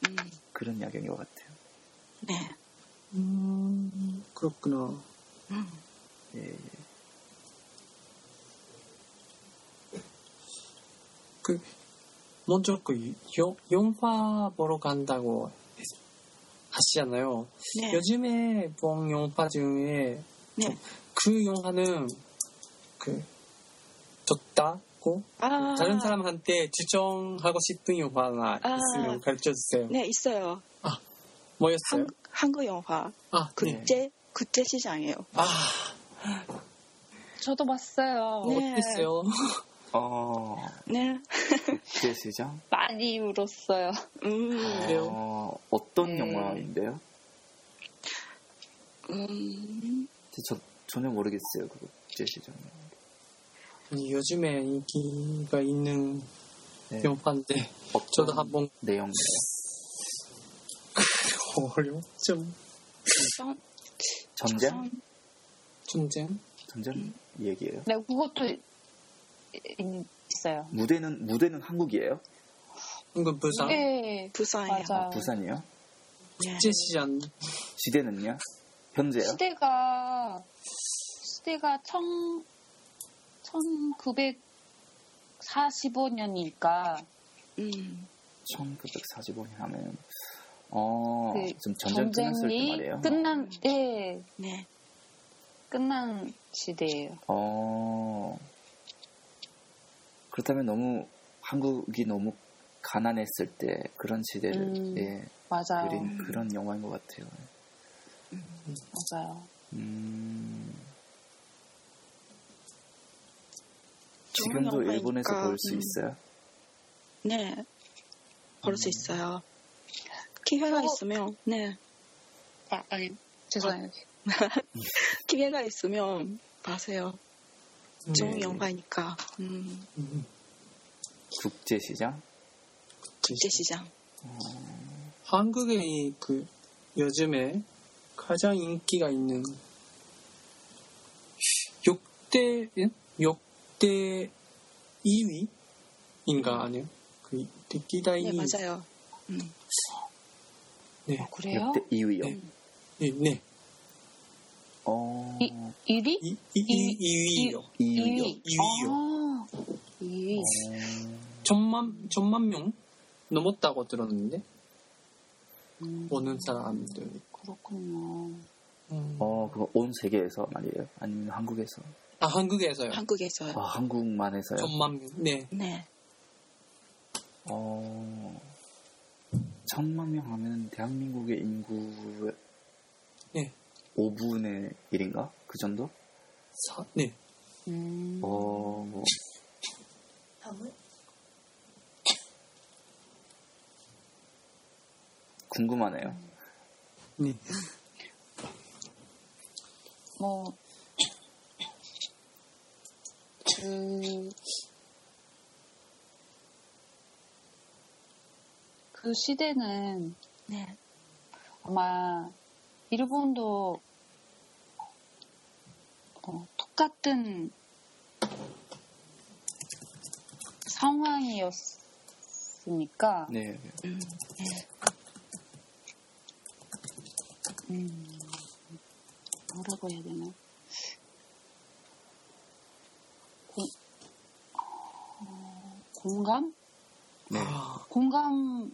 음, 그런 야경인 것 같아요. 네. 음, 그렇구나. 음, 예, 예. 그, 먼저 그, 요, 영화 보러 간다고 하시잖아요. 네. 요즘에 본 영화 중에 네. 그 영화는 그, 좋다? 싶고 아, 다른 사람한테 추천하고 싶은 영화가 아. 있으면 가르쳐 주세요. 네, 있어요. 뭐였어요? 한, 한국 영화. 아, 네. 국제, 국제 시장이에요. 아, 저도 봤어요. 네. 어땠어요? 어, 네. 국제 시장? 많이 울었어요. 음? 어, 어떤 네. 영화인데요? 음, 저 전혀 모르겠어요, 그 국제 시장. 요즘에 인기가 있는 네. 영화인데 저도 한번 내용이에요? 어려워. 좀 전, 전쟁? 전- 전쟁? 전쟁 얘기예요. 네, 그것도 이- 이- 있어요. 무대는 무대는 한국이에요? 이건 부산 네, 부산이에요. 맞아요. 부산이요? 네. 국제시장 시대는요? 현재요? 시대가 시대가 천 1945년이니까 음, 1945년 하면 어, 그 좀 전쟁 끝났을 때 말이에요. 끝난 네 네. 끝난 시대예요. 어. 그렇다면 너무 한국이 너무 가난했을 때 그런 시대를 음. 예, 맞아요. 그린 그런 영화인 것 같아요. 맞아요. 음. 지금도 일본에서 볼수 음. 있어요? 네, 볼수 음. 있어요. 기회가 어. 있으면, 네. 아, 아니, 죄송해요. 아. 기회가 있으면 봐세요. 음. 좋은 네. 영화니까. 음. 국제시장? 국제시장. 어... 한국의 그 요즘에 가장 인기가 있는 6대, 6 그때 2위인가 아니요? 그 끼다이 네 맞아요. 음. 네 어, 그래요? 그때 2위요. 네. 네. 네. 어. 이, 1위? 2, 2, 2위요. 2위요. 2위요. 2위. 아, 천만, 어. 천만 명 넘었다고 들었는데, 음. 오는 사람들. 그렇군요. 음. 어, 그거 온 세계에서 말이에요? 아니면 한국에서? 아 한국에서요. 한국에서요. 아, 한국만 해서요? 천만 명. 네. 네. 어, 천만 명 하면 대한민국의 인구의 네. 5분의 1인가? 그 정도? 사, 네. 음, 어, 뭐, 궁금하네요. 네. 뭐, 그, 그 시대는 네. 아마 일본도 어, 똑같은 상황이었으니까 네. 음, 네. 음, 뭐라고 해야 되나? 공, 어, 공감? 네. 아, 공감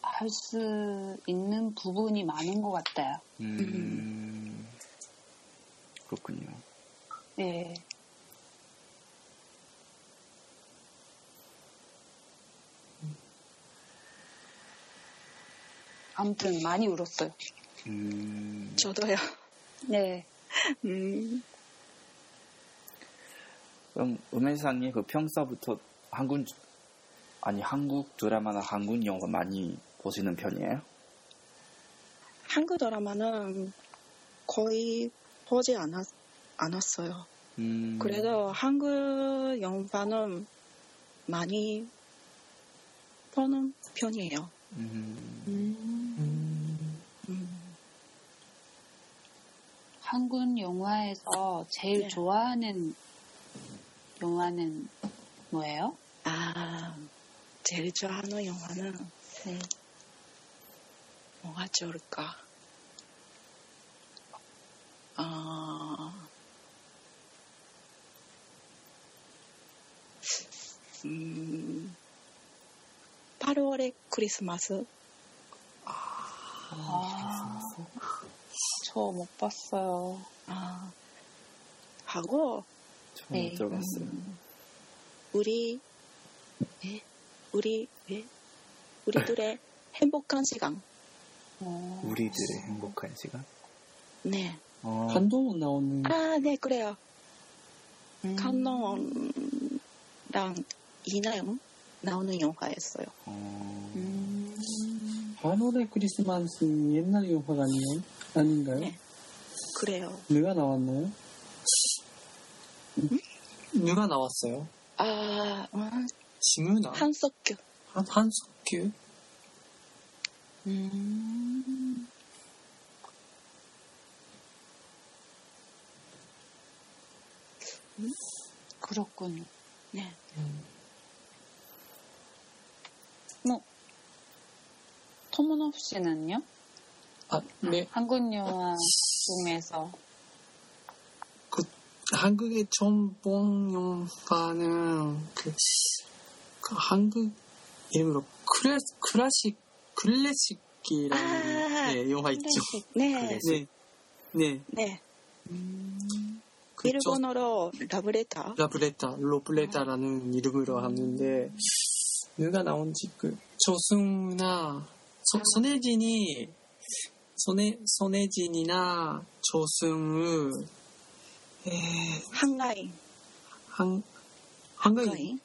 할 수 있는 부분이 많은 것 같아요. 음, 그렇군요. 네. 아무튼 많이 울었어요. 음, 저도요. 네. 음, 그럼 음해상이 그 평소부터 한국, 아니, 한국 드라마나 한국 영화 많이 보시는 편이에요? 한국 드라마는 거의 보지 않았, 않았어요. 음, 그래도 한국 영화는 많이 보는 편이에요. 음, 음, 음, 한국 영화에서 제일 네. 좋아하는 영화는 뭐예요? 아, 제일 좋아하는 영화는 네. 뭐가 좋을까? 아, 음, 8월의 크리스마스. 아, 저못 봤어요. 아, 하고, 처음 네. 들어봤어요. 우리 예, 우리 예, 우리들의 행복한 시간. 어. 우리들의 행복한 시간. 네. 어, 감동 나오는 아, 네, 그래요. 음. 칸론랑 이나영 나오는 영화였어요. 어, 음. 8월의 크리스마스는 옛날 영화가 아니에요? 아닌가요? 네. 그래요. 누가 나왔나요? 누가 나왔어요? 아, 음, 지문아? 한석규. 한, 한석규? 음. 그렇군요. 네. 뭐, 토모노프 씨는요? 아, 네. 한국 영화 중에서 한국의 본 영화는 그, 그 한국 이름으로 클래, 클래식, 클래식이라는 아, 네, 영화 있죠. 네. 클래식. 네. 네. 네. 그 일본어로 라브레타. 라브레타, 로브레타라는 이름으로 하는데 누가 나온지 그 조승우나 소, 손혜진이 손혜 손혜진이나 조승우 에, 한가인. 한 한가인 한가인?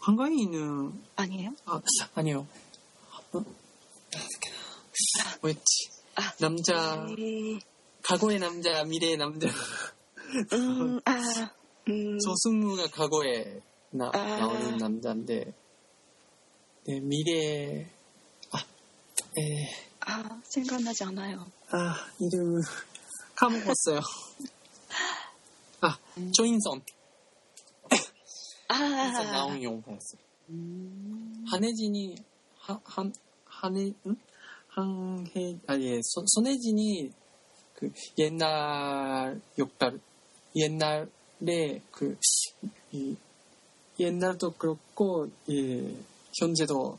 한가인은 아니에요? 아 아니요 어? 뭐였지 아. 남자 네. 과거의 남자 미래의 남자 음, 아, 음, 조승우가 과거에 나, 아. 나오는 남자인데 네, 미래 아, 에, 아, 생각나지 않아요. 아 이름 까먹었어요 아 조인선 조인선 아, 나온 영화였어요 음. 한혜진이 한, 한, 한혜, 응? 한혜, 아니, 예, 손, 손혜진이 그 옛날 역할, 옛날에 그, 이, 옛날도 그렇고, 예, 현재도,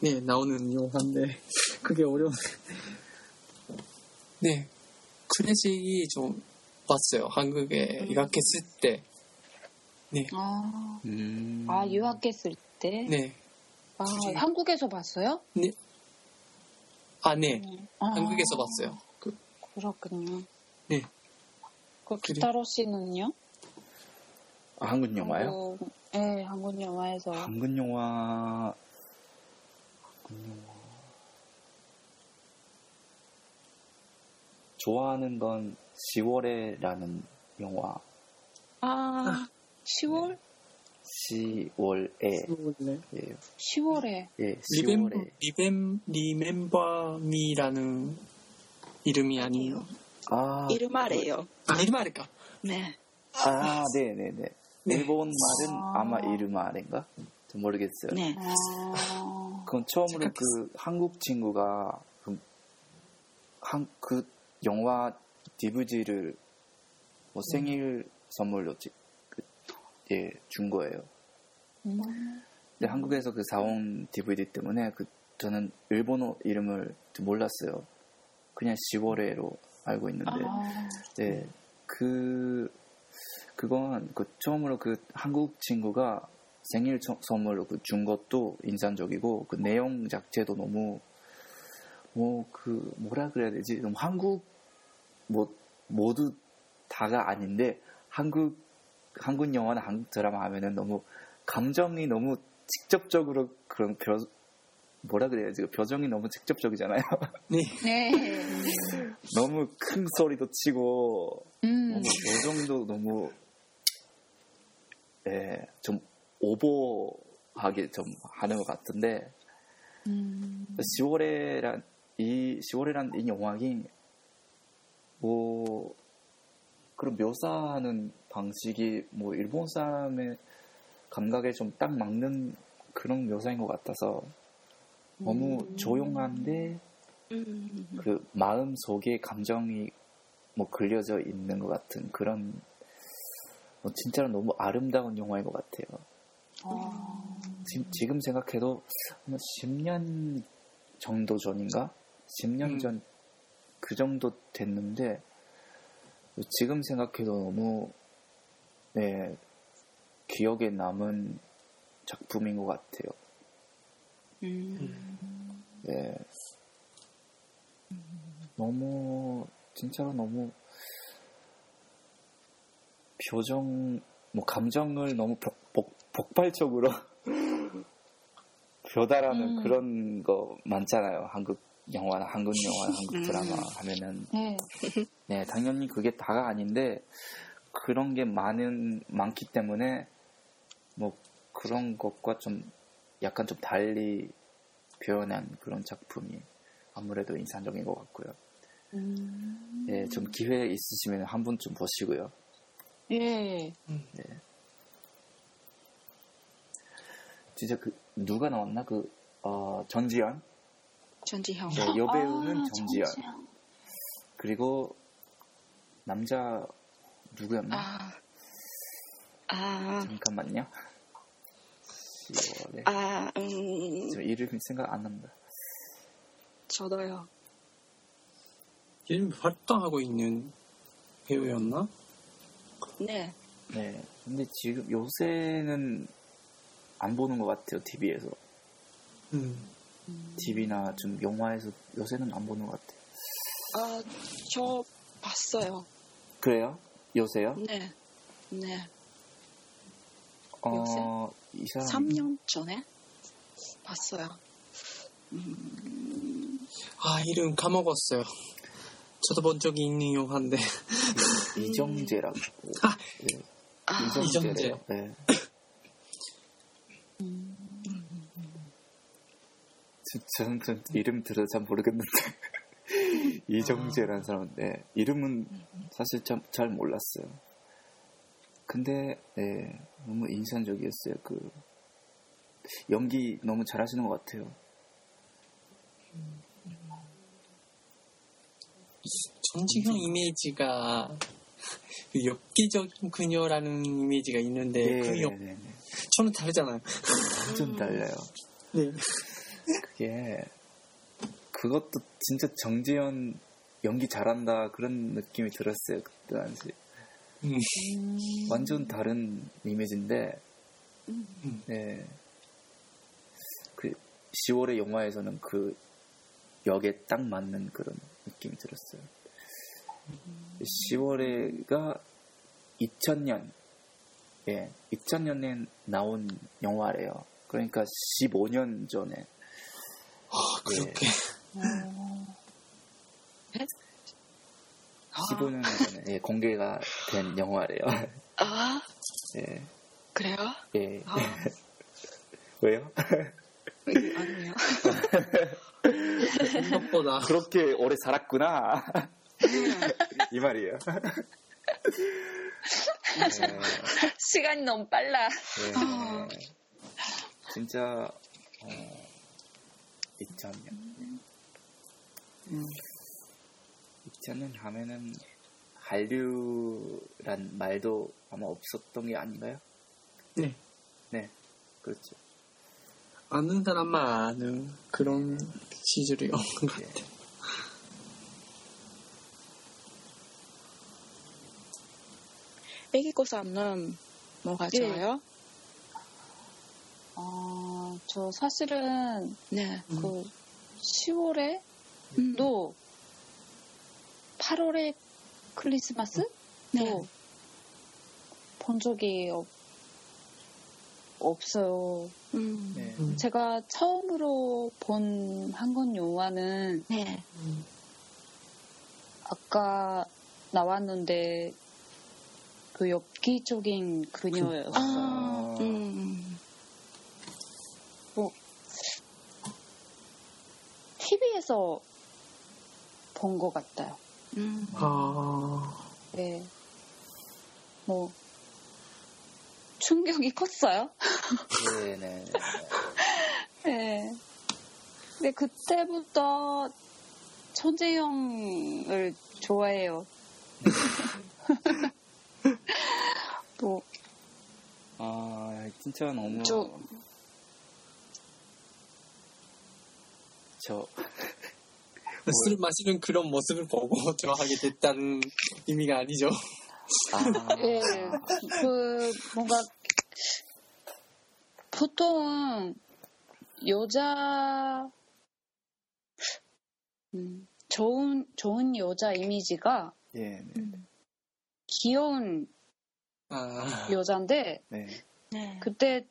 네, 나오는 영화인데, 그게 어려운. 네, 클래식이 좀 봤어요. 한국에 유학했을 때. 네, 아, 음. 아 유학했을 때? 네, 아, 그게- 한국에서 봤어요? 네. 아, 네. 아, 한국에서 봤어요. 그, 그렇군요. 네. 그. 기타로 씨는요? 아, 한국 영화요? 한국, 네, 한국 영화에서. 한국 영화 한국 영화 좋아하는 건 10월에라는 영화 아, 10월? 10월에 원래 예, 10월에. 예 리멤버 10월에 리멤 리멤버 미라는 이름이 아니에요. 아, 이름 아래요. 아 이름 알까? 네. 아 네네네 네. 일본 말은 아. 아마 이름 아래인가? 좀 모르겠어요 네. 아, 그건 처음으로 생각했어. 그 한국 친구가 그, 한, 그 영화 DVD를 뭐 생일 선물로 지- 그, 예, 준 거예요. 음. 근데 한국에서 그 사온 DVD 때문에 그 저는 일본어 이름을 몰랐어요. 그냥 10월에로 알고 있는데, 아, 네, 그 그건 그 처음으로 그 한국 친구가 생일 저- 선물로 그 준 것도 인상적이고 그 내용 자체도 너무 뭐 그 뭐라 그래야 되지? 너무 한국 뭐 모두 다가 아닌데 한국 한국 영화나 한국 드라마 하면은 너무 감정이 너무 직접적으로 그런 표 뭐라 그래야지 그 표정이 너무 직접적이잖아요. 네. 네. 너무 큰 소리도 치고 음. 너무 표정도 너무 예, 좀 오버하게 좀 하는 것 같은데 음. 10월에란 이 10월이란 이 영화기 뭐 그런 묘사하는 방식이 뭐 일본 사람의 감각에 좀 딱 맞는 그런 묘사인 것 같아서 너무 음. 조용한데 음, 그 마음 속에 감정이 뭐 그려져 있는 것 같은 그런 뭐 진짜로 너무 아름다운 영화인 것 같아요. 아, 지금, 지금 생각해도 아마 10년 정도 전인가? 10년 음. 전 그 정도 됐는데 지금 생각해도 너무 네, 기억에 남은 작품인 것 같아요. 음. 네. 너무 진짜로 너무 표정 뭐 감정을 너무 복, 복, 폭발적으로 표달하는 음. 그런 거 많잖아요. 한국 영화나 한국 영화, 한국 음. 드라마 하면은 네. 네 당연히 그게 다가 아닌데 그런 게 많은 많기 때문에 뭐 그런 것과 좀 약간 좀 달리 표현한 그런 작품이 아무래도 인상적인 것 같고요. 음. 예, 좀 기회 있으시면 한 번쯤 보시고요. 예. 진짜 그 누가 나왔나 그 어, 전지현 전지형. 네, 여배우는 아, 정지현 정지현. 그리고 남자 누구였나? 아. 아. 잠깐만요. 10월에 아, 음, 저 이름이 생각 안 납니다. 저도요. 요즘 활동하고 있는 배우였나? 네. 네, 근데 지금 요새는 안 보는 것 같아요 TV에서 음. TV나 좀 영화에서 요새는 안 보는 것 같아요. 아, 저 봤어요. 그래요? 요새요? 네. 네. 어, 이 사람 3년 전에 봤어요. 음, 아, 이름 까먹었어요. 저도 본 적이 있는 영화인데. 이정재라고 아. 네, 아, 이정재래요. 네. 저- 저는 좀 이름 들어서 잘 모르겠는데 이정재라는 사람 네, 이름은 사실 참, 잘 몰랐어요. 근데 네, 너무 인상적이었어요. 그 연기 너무 잘하시는 것 같아요. 전지형 이미지가 그 엽기적인 그녀라는 이미지가 있는데 그 엽, 네, 네. 저는 다르잖아요. 완전 음. 달라요. 네. 그게 그것도 진짜 정지현 연기 잘한다 그런 느낌이 들었어요 그때 당시 음. 완전 다른 이미지인데 음. 네. 그 10월의 영화에서는 그 역에 딱 맞는 그런 느낌이 들었어요 10월에가 2000년 예 2000년에 나온 영화래요 그러니까 15년 전에 아, 그렇게. 아, 15년 전에 예, 공개가 된 영화래요. 아, 예, 그래요? 예. 아, 왜요? 아니요. 생각보다. 그렇게 오래 살았구나. 이 말이에요. 예, 시간이 너무 빨라. 예. 아. 진짜 어, 2000년. 음. 2000년 하면은 한류란 말도 아마 없었던 게 아닌가요? 네. 네, 그렇죠. 아는 사람만 아는 그런 시절이 없는 것 예. 같아요. 애기고사는 뭐가 예. 좋아요? 어, 저 사실은 네. 음. 그 10월에 음, 또 8월에 크리스마스 네. 도본 적이 없, 없어요. 음, 네. 음. 제가 처음으로 본 한국 영화는 네. 음. 아까 나왔는데 그 엽기적인 그녀였어요. 아, 음, TV에서 본 것 같아요. 음, 아, 네. 뭐 충격이 컸어요. 네, 네. 네. 근데 그때부터 천재형을 좋아해요. 뭐 아, 진짜 너무 저- 저 술 마시는 그런 모습을 보고 좋아하게 됐다는 의미가 아니죠. 아, 예, 그 뭔가 보통 여자 음, 좋은 좋은 여자 이미지가 예, 네. 귀여운 아, 여자인데 네. 네. 그때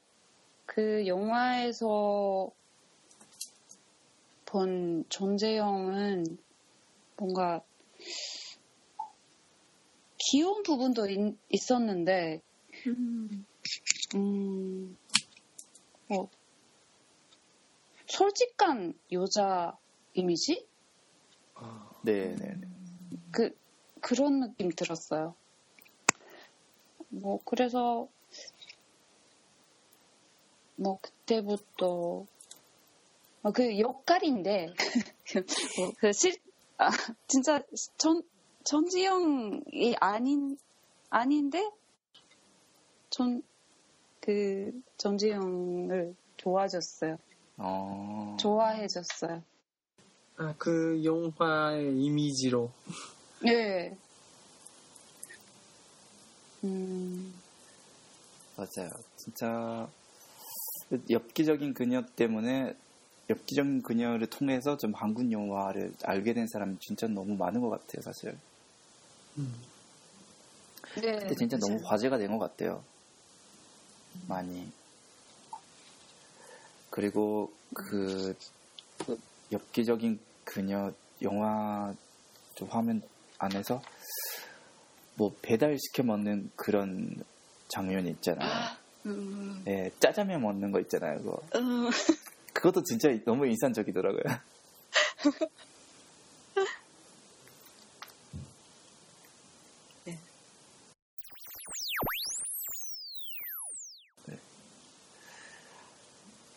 그 영화에서 본 존재형은 뭔가 귀여운 부분도 있, 있었는데 음, 음, 뭐, 솔직한 여자 이미지? 네, 네, 네. 그, 그런 느낌 들었어요. 뭐, 그래서, 뭐, 그때부터, 어, 그 역할인데, 뭐, 그 실, 아, 진짜, 전, 전지영이 아닌, 아닌데, 전, 그, 전지영을 좋아졌어요. 어, 좋아해졌어요. 아, 그 영화의 이미지로. 네. 음, 맞아요. 진짜 엽기적인 그녀 때문에 엽기적인 그녀를 통해서 좀 한국 영화를 알게 된 사람이 진짜 너무 많은 것 같아요, 사실. 네. 그때 진짜 너무 맞아요. 화제가 된 것 같아요. 많이. 그리고 그 엽기적인 그녀 영화 좀 화면 안에서 뭐 배달 시켜 먹는 그런 장면이 있잖아요. 음, 예, 짜장면 먹는 거 있잖아요. 그거. 음, 그것도 진짜 너무 인상적이더라고요. 네. 네.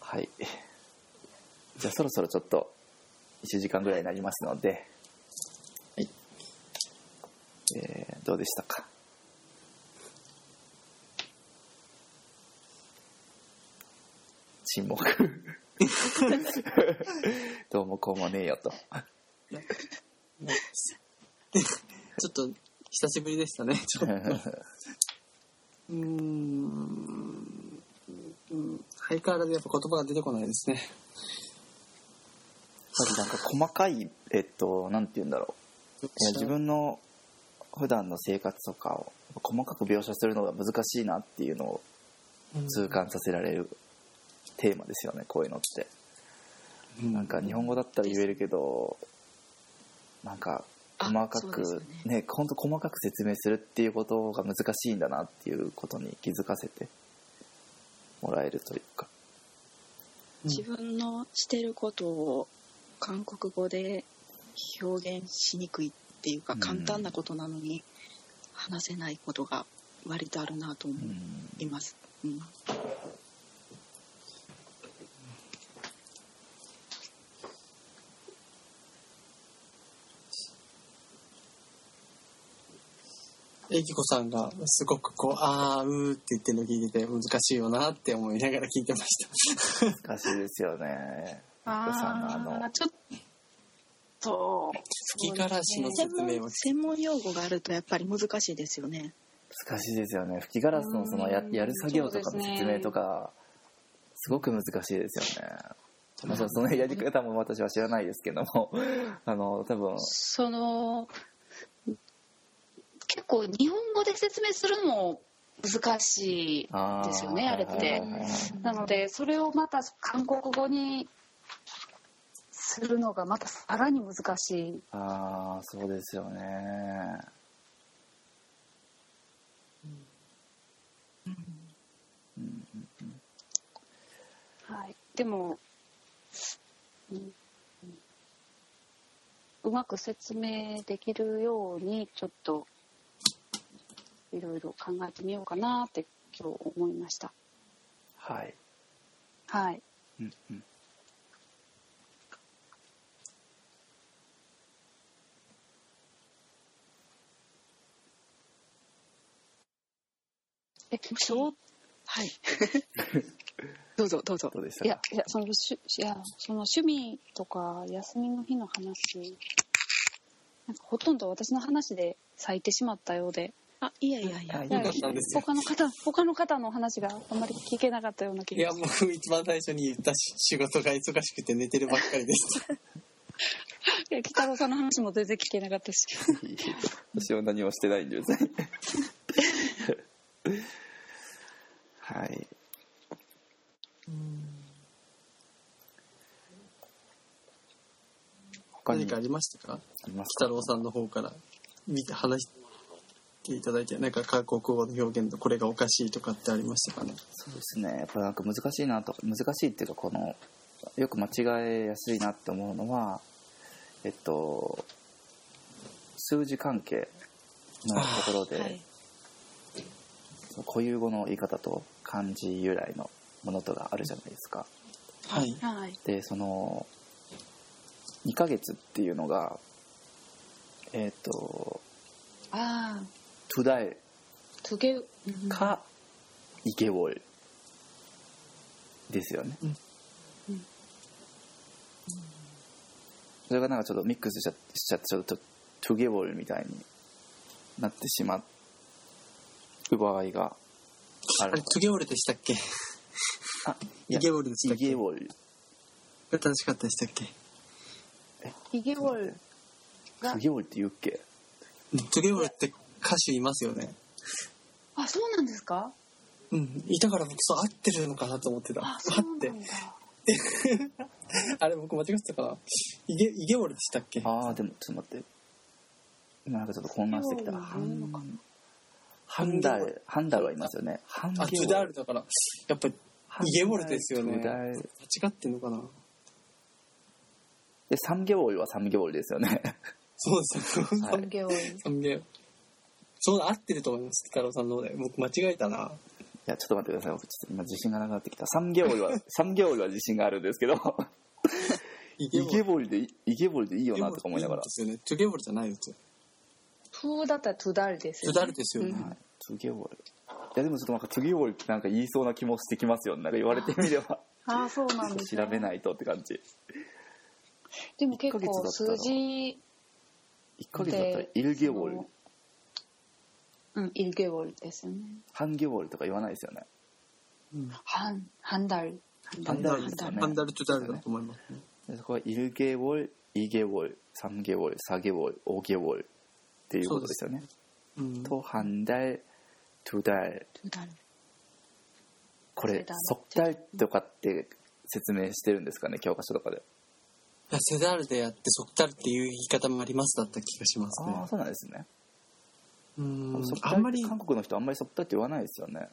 はい。じゃあそろそろちょっと1時間ぐらいになりますので、はい。えーどうでしたか沈黙。 どうもこうもねえよと。ちょっと、久しぶりでしたね。ちょっと。うん相変わらずやっぱ言葉が出てこないですね。やっぱりなんか細かい、えっと、なんて言うんだろう。いや自分の普段の生活とかを細かく描写するのが難しいなっていうのを痛感させられるテーマですよね、こういうのって。うんなんか日本語だったら言えるけど、なんかあ細かくね、ほんと細かく説明するっていうことが難しいんだなっていうことに気づかせてもらえるというか。自分のしてることを韓国語で表現しにくいっていうかうん簡単なことなのに話せないことが割とあるなと思うんいます。うんえきこさんがすごくこう、あー、うーって言ってるの聞いてて難しいよなって思いながら聞いてました。難しいですよね。お子さんの。あのちょっと、吹きガラシの専説明を。門専門用語があるとやっぱり難しいですよね。難しいですよね。吹きガラスのそのやうん。やる作業とかの説明とかすごく難しいですよね、まあ、そそのやり方も私は知らないですけども。あの多分。その、結構日本語で説明するのも難しい。ですよねあれってなので、それをまた韓国語にするのがまたさらに難しい。ああそうですよねうんはい。でも、うんうまく説明できるように、ちょっと、いろいろ考えてみようかなって今日思いました。はい、はい。うんうん、え、そうはい。どうぞどうぞ。どうでしたか、いやいや、そのし、いや、その趣味とか休みの日の話、なんかほとんど私の話で咲いてしまったようで、あ、いやいやいや。あいいよかったんですよ他の方、他の方の話があんまり聞けなかったような気いや、が僕一番最初に言ったし仕事が忙しくて寝てるばっかりでした。いや北郎さんの話も全然聞けなかったし。私は何もしてないんで別に はい他に何かありましたか？ありますか？北郎さんの方から見て話していただいて、なんか韓国語の表現とこれがおかしいとかってありましたかね？そうですねやっぱなんか難しいなと難しいっていうかこのよく間違えやすいなって思うのはえっと数字関係のところで、はい。固有語の言い方と漢字由来のものとがあるじゃないですかはい。はい。でその2ヶ月っていうのがえっ、とああ、 2달 トゥゲウ、うんか2개월ですよね、うんうんそれがなんかちょっとミックスしちゃしちゃってちょっと2개월みたいになってしまう場合があるあれ、トゥゲオルでしたっけあいやイゲウォルでしたっけイゲウォルが正しかったでしたっけイゲウォルが2ゲウォルって言うっけうんトゥゲオルって 歌手いますよね。あ、そうなんですか？うん。いたから僕そう合ってるのかなと思ってた。あ、合そうってなん。だ。あれ僕間違ってたかな？イゲ、イゲオルでしたっけ？ああでもちょっと待って。今なんかちょっと混乱してきた。イゲウォルに言うのかハンダルハンダルはいますよね。ハンあ、トゥダールだから、やっぱりイゲウォルですよね。間違ってんのかな？で3ゲウォルは3ゲウォルですよね。そうですよ。はいイゲウォル。三ゲそう合ってると思います、北郎さんの方で。僕間違えたな。いやちょっと待ってください。僕ちょっと今自信がなくなってきた。3ゲウォルは3ゲウォルは自信があるんですけど。イイゲボルでイゲボルでいいよなとか思いながら。いいんですよね。トゥゲボルじゃないですよ。トゥだったらトゥダルですよ、トゥダルですよね。うん。はいトゥゲウォルいやでもちょっとなんかトゥゲウォルってなんか言いそうな気もしてきますよ。ねなんか言われてみれば。ああ、そうなんです、ね。調べないとって感じ。でも結構数字、1ヶ月だったらイルゲウォルうん、イルゲウォルですよね。ハンゲウォルとか言わないですよね。うん。ハン、ハンダル。ハンダルですよねハンダルトゥダルだと思いますね。でそこはイルゲウォルイゲウォルサンゲウォルサゲウォルオゲウォルっていうことですよねうんとハンダルトゥダル。これセダルソクタルとかって説明してるんですかね教科書とかで。いやセダールでやってソクタルっていう言い方もありますだった気がしますね。ああ。そうなんですねうん。あんまり、韓国の人あんまりソクタルって言わないですよね。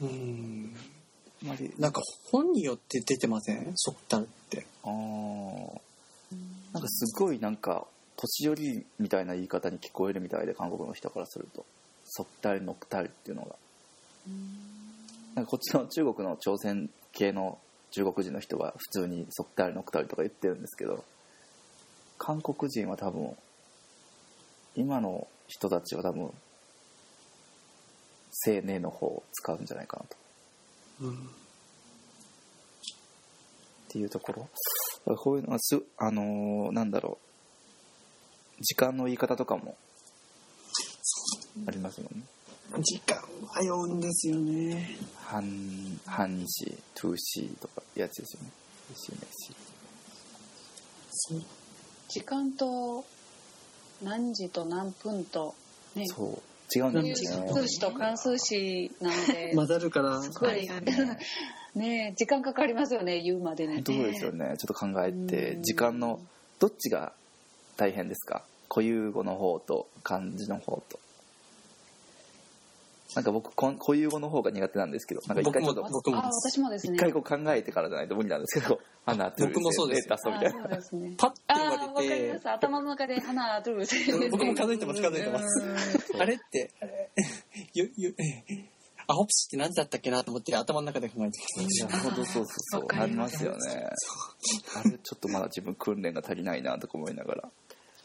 うん。あんまり。なんか本によって出てません？ソクタルって。あー。なんかすごいなんか年寄りみたいな言い方に聞こえるみたいで韓国の人からすると。ソクタルノクタルっていうのが。なんかこっちの中国の朝鮮系の中国人の人は普通にソクタルノクタルとか言ってるんですけど韓国人は多分今の人たちは多分青年の方を使うんじゃないかなと。うん。っていうところ。こういうのはすあのーなんだろう。時間の言い方とかもありますもんね。時間迷うんですよね。半半日トゥーシーとかやつですよね。時間と何時と何分と、ね、そう。違うん有ですよね。数詞と関数詞なので、混ざるから、すごい。ね。時間かかりますよね言うまでに。ねうですよね。ちょっと考えてうん。時間のどっちが大変ですか？固有語の方と漢字の方となんか僕こん固有語の方が苦手なんですけどなんか一回ちょっと僕もあ私もですね。一回こう考えてからじゃないと無理なんですけど「アナトゥル僕もそうです出そうみたいあそうなです。ねパッてあ言わーわかりれてます。頭の中で花ドゥル僕も数えてます数えてます。あれって、あれ、ゆ、ゆ、アホプシって何だったっけなと思って頭の中で考えてまいしや本当そうそうそう。わかりますよね。あれちょっとまだ自分訓練が足りないなとか思いながら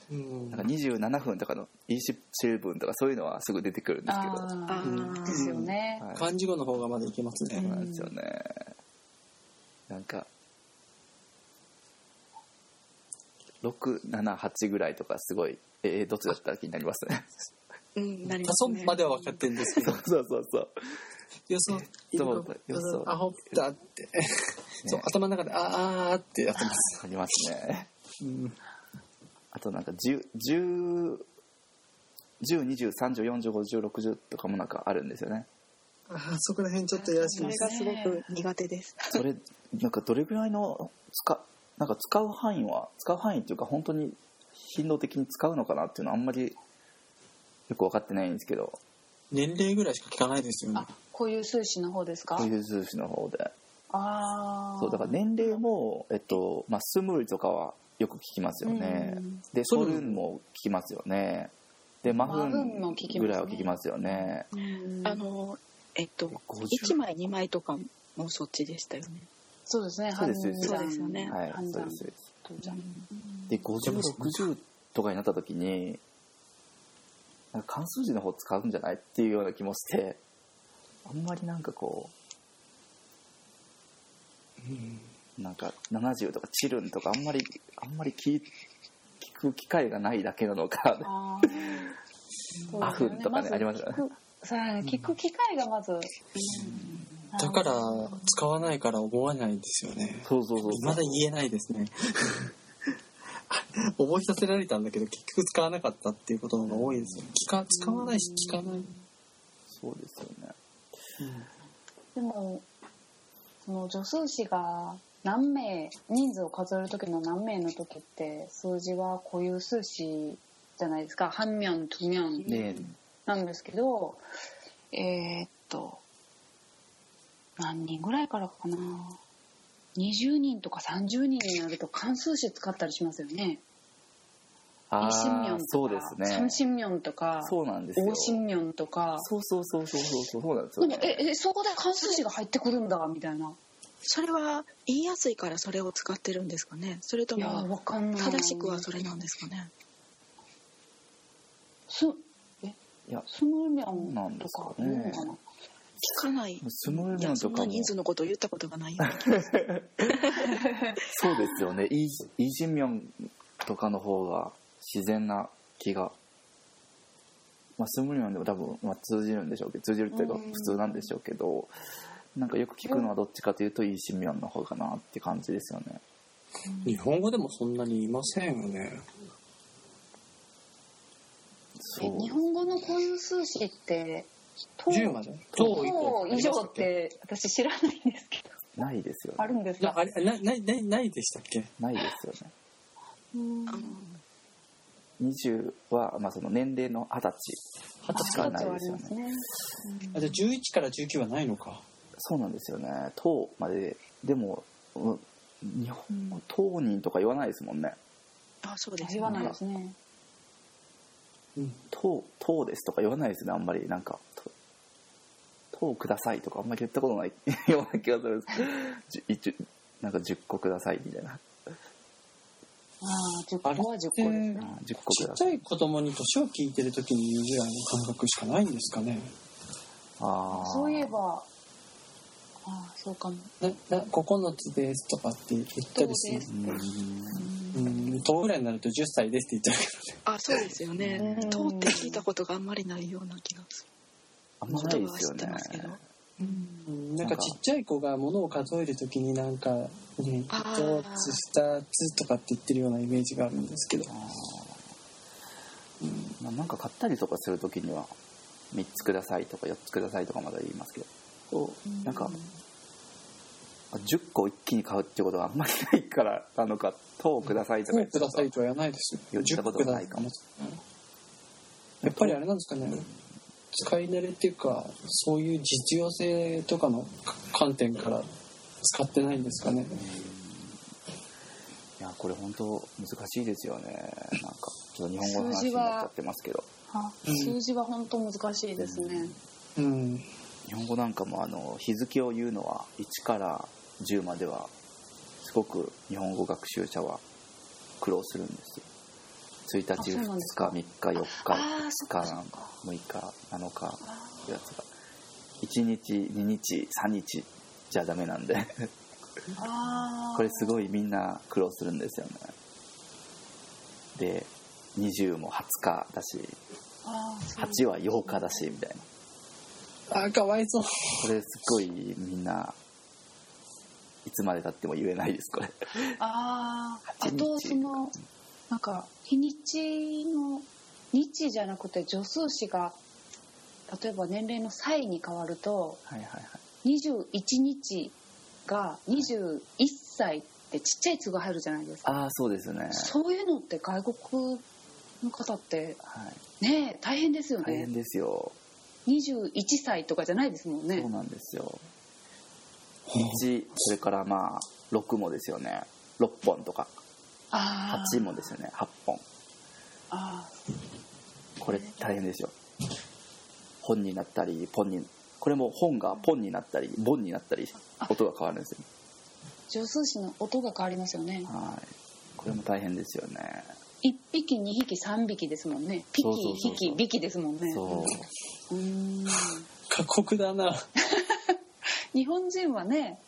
なんか27分とかの27分とかそういうのはすぐ出てくるんですけど。ですよね、はい。漢字語の方がまだいけますそうね。なんですよね。なんか678ぐらいとかすごいえー、どっちだったら気になりますね。うん、なり多ますね。少までは分かってるんですけど、そうそうそう。よそ、そうよそアホだって、そう、頭の中で、あーあーってやってます。ありますね。うんあとなんか10 10 102030405060とかもなんかあるんですよねあーそこら辺ちょっとやらしいです。それがすごく苦手です。それなんかどれぐらいの使なんか使う範囲は使う範囲っていうか本当に頻度的に使うのかなっていうのはあんまりよく分かってないんですけど年齢ぐらいしか聞かないですよねあ。こういう数詞の方ですか？こういう数詞の方でああそうだから年齢も、えっとまあ、スムールとかはよく聞きますよね、うん。でソルンも聞きますよね。でマフンぐらいは聞きますよね。うん。あの、えっと、50 1枚2枚とかもそっちでしたよね。そうですね。そうですそうです。よね。はい判断そうですそうです。で5060とかになった時になんか関数字の方使うんじゃないっていうような気もしてあんまりなんかこうなんか70とかチルンとかあんまりあんまり聞く機会がないだけなのか。あアフンとかねありますよね。聞く機会がまず。だから、使わないから思わないんですよね。そうそうそうまだ言えないですね。覚えさせられたんだけど、結局使わなかったっていうことの方が多いですよ。聞か使わないし、聞かない。そうですよね。でもその助数詞が何名人数を数える時の何名の時って数字は固有数詞じゃないですか。半面두면でなんですけどえーっと何人ぐらいからかな。20人とか30人になると関数詞使ったりしますよね。そうですね。三神面とかそうなんですよ。大神面とか。そうそうそうそうそうそうそうなんですよでもええそこで関数詞が入ってくるんだみたいなそれは言いやすいからそれを使ってるんですかね？それとも正しくはそれなんですかね？すいやスムーミャそうなンとんですかかね。聞かない。スムーミャンとかも。な人数のことを言ったことがない そうですよね。イージイージンミョンとかの方が自然な気が、まあ、スムーミョンでも多分、まあ、通じるんでしょうけど通じるっていうかうん。普通なんでしょうけどなんかよく聞くのはどっちかというとイージンミョンの方かなって感じですよね。日本語でもそんなにいませんよね。そう。え日本語のこういう数詞って等10まで？等等以降以上って私知らないんですけど。ないですよね。あるんですか？なあれなないないないでしたっけ？ないですよね。うん。あの20は、まあ、その年齢の二十歳二十しかな。いですよねあ二十歳はありますね。あじゃあ11から19はないのか。そうなんですよね。当まで。でもうん日本語当人とか言わないですもんね。あそうです言わないですね。うん。当当ですとか言わないですねあんまり。なんかと当くださいとかあんまり言ったことない。ような気がするんです。じゅ一なんか10個くださいみたいな。ああ10個は10個ですね。あ10個ちっくだ。さいちゃい子供に年を聞いてる時に言うぐらいの感覚しかないんですかね。ああそういえばああそうかも。なな9つですとかって言ったりする。そ。うーん。うん、10ぐらいになると10歳ですって言っちゃうけどね。あそうですよねうん。通って聞いたことがあん。まりないような気がすあん。まないですよねうん。なん。かちっちゃい子が物を数えるときになん。か、ね、あー一つ二つとかって言ってるようなイメージがあるん。ですけど。まあ、なん。か買ったりとかするときには3つくださいとか4つくださいとかまだ言いますけどこうなんか10個一気に買うってことがあんまりないからなのか「等ください」とか言ってくださいとは言わないですよ。言ったことがないかもやっぱりあれなんですかね。使い慣れっていうか、そういう実用性とかの観点から使ってないんですかね。いやこれ本当難しいですよねなんかちょっと日本語の話になっちゃってますけどあうん数字は本当難しいですねうん。日本語なんかもあの日付を言うのは1から10まではすごく日本語学習者は苦労するんです。よ1あ日2そうなんです日か3日4日あーそっか5日6日7日ってやつが。1日2日3日じゃダメなんで。これすごいみんな苦労するんですよね。で20も20日だしあーそう8は8日だしみたいなあー、かわいそう。これすっごいみんないつまでたっても言えないですこれ。あああ8日とそのなんか日にちの日じゃなくて助数詞が例えば年齢の歳に変わるとはいはいはい。21日が21歳ってちっちゃい「つ」が入るじゃないですか。ああそうですね。そういうのって外国の方ってはい。ねえ大変ですよね。大変ですよ21歳とかじゃないですもんそうねなんですよ。1それからまあ6もですよね。6本とか。あ8もですよね。8本。あこれ大変ですよ。本になったりポンにこれも本がポンになったりボンになったり音が変わるんですよ。助数詞の音が変わりますよね。はい。これも大変ですよね1匹2匹3匹ですもんね。ピキそうそうそう。そう匹匹ですもんね。そう。うーん。過酷だな。日本人はね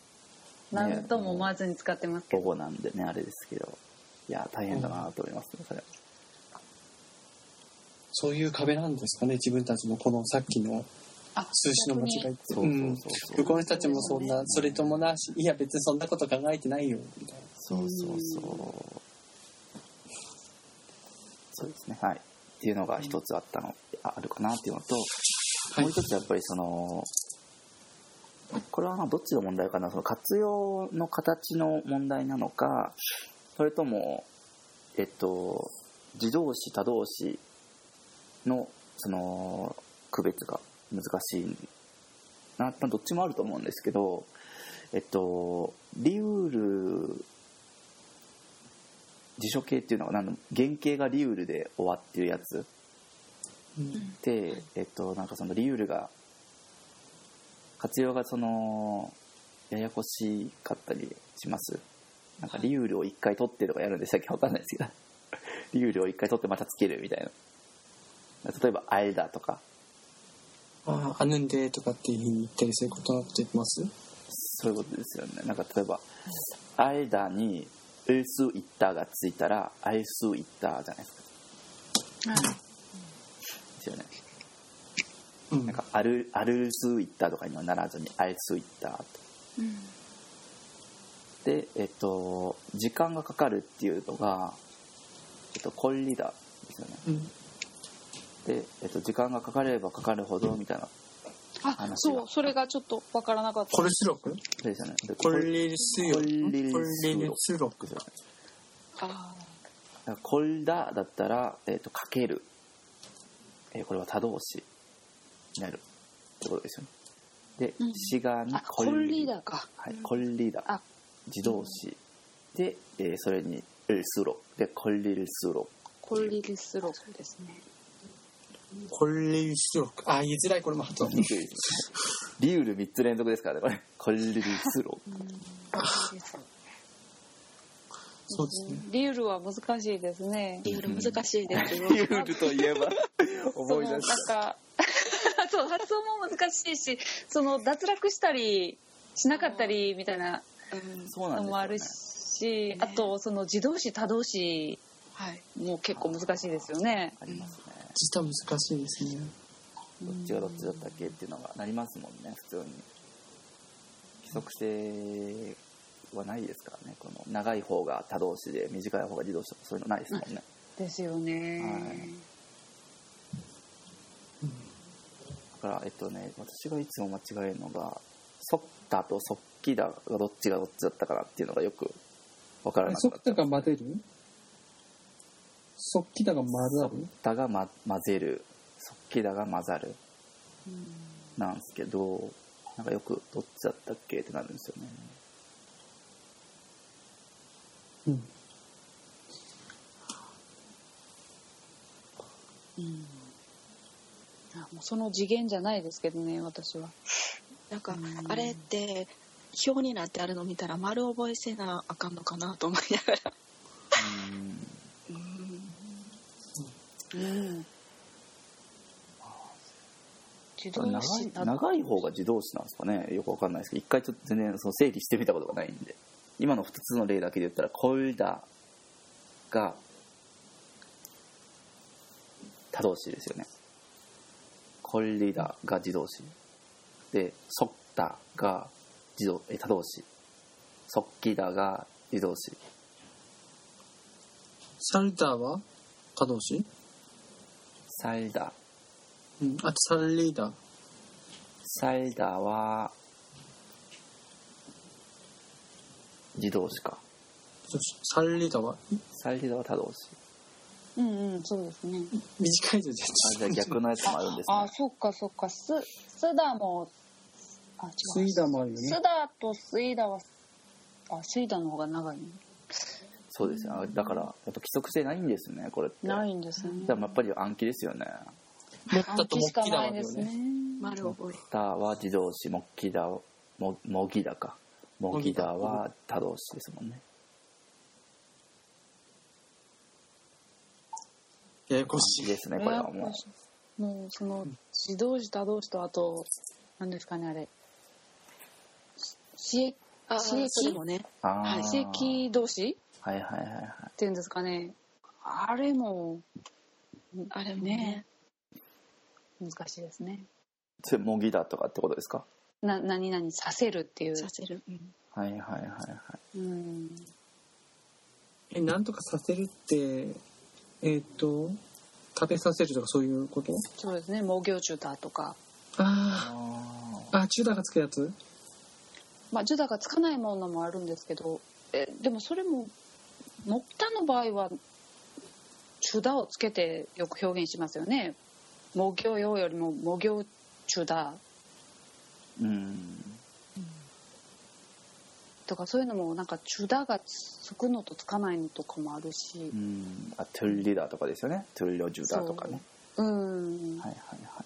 何とも思わずに使ってますけど、なんでねあれですけど。いや大変だなと思いますねそれ。そういう壁なんですかね、自分たちのこのさっきのあ数詞の間違いって。向こうの人たちもそんな、それともなし、いや別にそんなこと考えてないよ、みたいな。そうそうそうそうですね。はい。っていうのが一つあったのああるかなっていうのと、はい。もう一つやっぱりそのこれはまあどっちの問題かな。その活用の形の問題なのかそれともえっと自動詞他動詞のその区別が難しいなまあどっちもあると思うんですけどえっとリウール辞書形っていうのは原型がリウールで終わってるやつ。うんで、えっと、なんかそのリウールが活用がそのややこしかったりします。なんかリウールを一回取ってとかやるんで最近わかんないですけど。リウールを一回取ってまたつけるみたいな。例えば「あえだ」とか。ああ、あぬんでとかっていうふうに言ったりすることなくてます？そういうことですよね。なんか例えば「あえだ」に「うすいった」がついたら「あえすいった」じゃないですか。ですよね。うんなんかアルアルスイッターとかにはならずにアイスイッターとうんでえっと時間がかかるっていうのがえっとコンリダですよね。うん。で、えっと、時間がかかればかかるほどみたいなあ話が。そうそれがちょっとわからなかった。コルスロクそうですよね。でコルリスヨコルリコルリスロクですよねあだからコルダだったら、えっと、かける、えーこれは他動詞になる。ってことですよね。でうん。シガにあコンリーダー。か。はい、コンリーダあ自動詞。で、えーそれにルスロでコンリルスロコルリルスロー。ですねコルリスロクあ言いづらいこれも発音リウル3つ連続ですからねこれ。コンリルスロそうですね。リュールは難しいですね。リール難しいですよ。リウルといえば思い出しなんか そう発音も難しいしその脱落したりしなかったりみたいなうんそうなんですよ、ね、のもあるし、ねあとその自動詞多動詞はい。も結構難しいですよね。あります。ね実は難しいですね。どっちがどっちだったっけっていうのがなりますもんね。普通に規則性はないですからね。この長い方が他動詞で短い方が自動詞とかそういうのないですもんね、ですよね。はい。だからえっとね私がいつも間違えるのが「そった」と「そっきだ」がどっちがどっちだったかなっていうのがよく分からなくそっきなっちゃうだが混ぜる？そっきだが混ざる？だが、ま、混ぜる。そっきだが混ざる。うん。なんですけどなんかよくどっちだったっけってなるんですよね。うん。うん。あもうその次元じゃないですけどね私は。なんかうん。あれって表になってあるの見たら丸覚えせなあかんのかなと思いながら。自動詞長い長い方が自動詞なんですかね。よくわかんないですけど一回ちょっと全然、その整理してみたことがないんで今の2つの例だけで言ったら「コルダ」が他動詞ですよね「コルリダ」が自動詞で「ソッタ」が自動え他動詞「ソッキダ」が自動詞サルターは多動詞サイダー。うん、あとサリーダー。サイダーは、自動詞か。サリーダは？サリーダは多動詞。うんうん、そうですね。短いじゃあ、じゃ逆のやつもあるんですね。あ、あそっかそっか。す、すだも、あ、違う。すいだもあるよね。すだとすいだは、あ、すいだの方が長いね。そうですよ、だからやっぱ規則性ないんですねこれって。ないんですね。でもやっぱり暗記ですよね。持ったと木だわけよね。丸覚え。たは自動詞木きだももきだかもきだは他動詞ですもんね。ややこしい。ですねこれはもう。もうその自動詞他動詞とあと何ですかねあれ。刺激あ刺激もね。はい刺激同士はいはいはいはい。っていうんですかね。あれもあれもね。ね。難しいですね。それモギダとかってことですか？な何々させるっていう。させる、うん。はいはいはいはい。うん。え、なんとかさせるって、えっ、と、食べさせるとかそういうこと？そうですね。毛業中だとか。あああ、あ、チュダがつくやつ？まあジュダがつかないものもあるんですけど。えでもそれもモッタの場合はチュダをつけてよく表現しますよね。毛業用よりも毛業チュダーうん。とかそういうのもなんかチュダがつくのとつかないのとかもあるし。うん。あトゥルリダとかですよね。トゥルリョジュダとかね。うん。はいはいはいは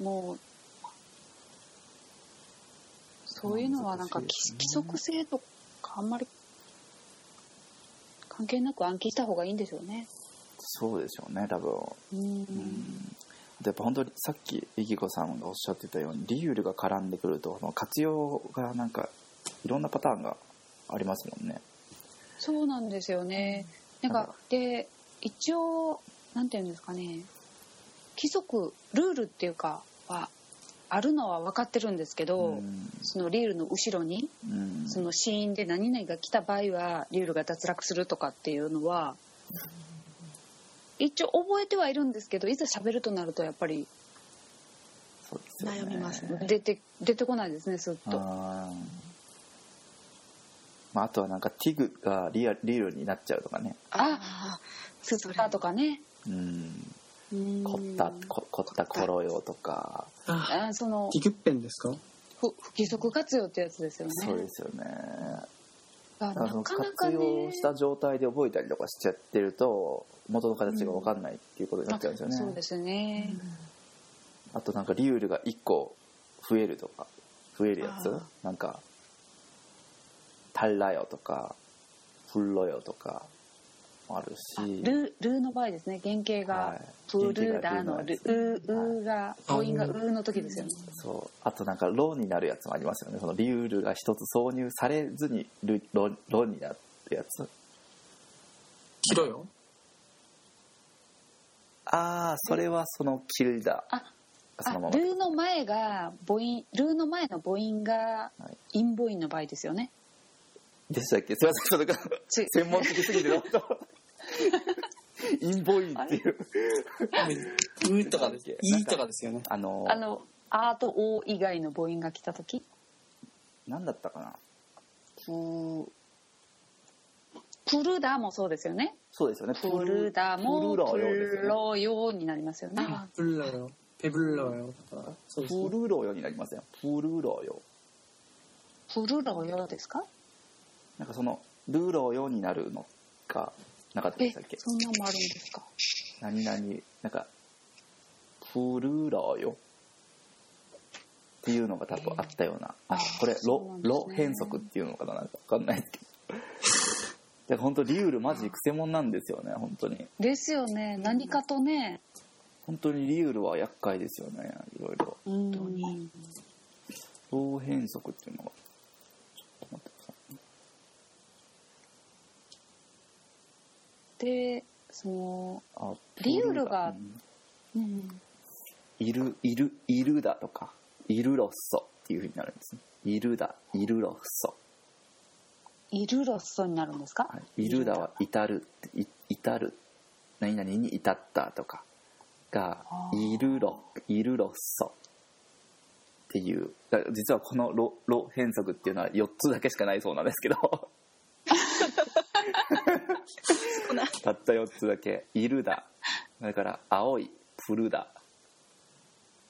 い。もうそういうのはなんか規規則性とかあんまり関係なく暗記した方がいいんでしょうね。そうでしょうね多分。うん。うん。やっぱ本当にさっきイキコさんがおっしゃってたようにリユールが絡んでくるとその活用がなんかいろんなパターンがありますもんね。そうなんですよね。なんかで一応なんていうんですかね。規則ルールっていうかはあるのは分かってるんですけど、うん。そのリールの後ろにうん。そのシーンで何々が来た場合はリールが脱落するとかっていうのは一応覚えてはいるんですけどいざ喋るとなるとやっぱり悩みますね。出て出てこないですねすっと。まあ、あとはなんかティグがリアリールになっちゃうとかね。ああスッタとかね。うんうん凝ったこ凝った頃よとか。あ、あそのギグッペンですか？不不規則活用ってやつですよね。そうですよね。あだからそのなかなか活ね用した状態で覚えたりとかしちゃってると元の形が分かんないっていうことになっちゃうんですよね、あそうですね。あとなんかリュールが1個増えるとか増えるやつ？なんか「タラよ」とか「フロよ」とか。もあるし。ルルーの場合ですね。原型がはい。プルダのルーウーが母音がウーの時ですよね。そう。あとなんか「ロ」になるやつもありますよね。そのリュールが一つ挿入されずにル「ロ」ロになるやつ。キロよ。ああそれはその「キルダあ」そのまま。あルーの前が母音ルーの前の母音がはい。陰母音の場合ですよね。でしたっけ？すいませんそれがち専門的すぎてどうぞ陰母音っていううとかです。いとかですよね。あのあの「あ」と「お」以外の母音が来た時？何だったかな？ププルダもそうですよね。そうですよねプルダもプルロヨになりますよね。あブルロよ。ペブルロよ。だから、そうですね。プルロよになりますよプルロよプルロヨですか？なんかそのルロよになるのがなかったでえしたっけ？そんなんもあるんですか？何々なんかプルロよ。っていうのが多分あったような。あこれロね。ロ変則っていうのかな？なんか分かんないですけど。で本当リュールマジクセモンなんですよね本当に。ですよね。何かとね。本当にリュールは厄介ですよねいろいろ。本当にロ変則っていうのがちょっと待ってくださいでそのあリュールがうん。うん。いいるいるいるだとかいるロッソっていうふうになるんですね。いるだいるロッソ、イルロッソになるんですか、はい、いるだは至るい至る。何々に至ったとかがいるロいるロッソっていう。実はこのロロ変則っていうのは4つだけしかないそうなんですけど たった4つだけ「いるだ」それから「青い」「プルだ」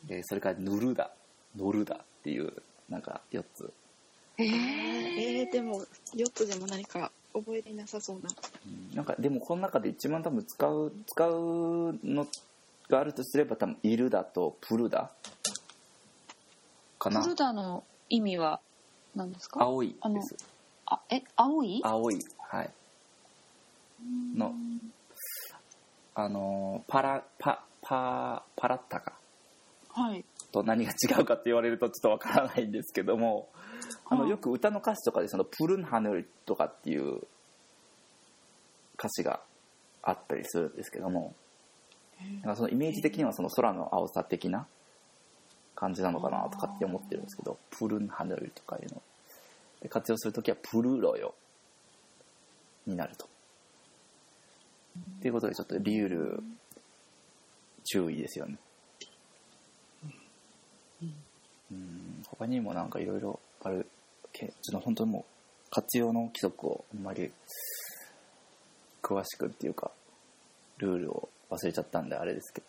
でそれから「ぬるだ」「乗るだ」っていうなんか4つ、ええー、でも4つでも何か覚えていなさそうな。うん。なんかでもこの中で一番多分使う使うのがあるとすれば多分「いるだ」と「プルだ」かな。プルダの意味は何ですか？青いあのですあえ青い？青い。はいのあのーパラパパパラッタか。はい。と何が違うかって言われるとちょっとわからないんですけどもあのうんよく歌の歌詞とかでその「プルンハヌル」とかっていう歌詞があったりするんですけどもなんかそのイメージ的にはその空の青さ的な感じなのかなとかって思ってるんですけど「プルンハヌル」とかいうの。で活用する時は「プルロヨ」になると。っていうことでちょっとリュール注意ですよね。うん。他にもなんかいろいろあるけちょっと本当にもう活用の規則をあんまり詳しくっていうかルールを忘れちゃったんであれですけど。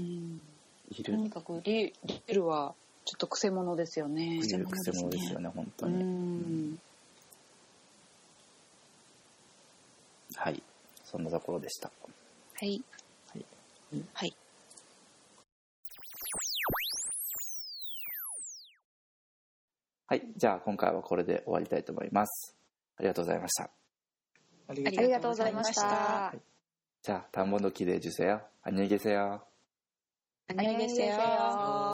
うん。いる。とにかくリリルはちょっと癖者ですよね。いる癖者ですよね本当うに、んはいそんなところでしたはいはいはいはいじゃあ今回はこれで終わりたいと思いますありがとうございましたありありがとうございましたじゃあ田んぼの木で受精よ안녕히계세요 안녕히 계세요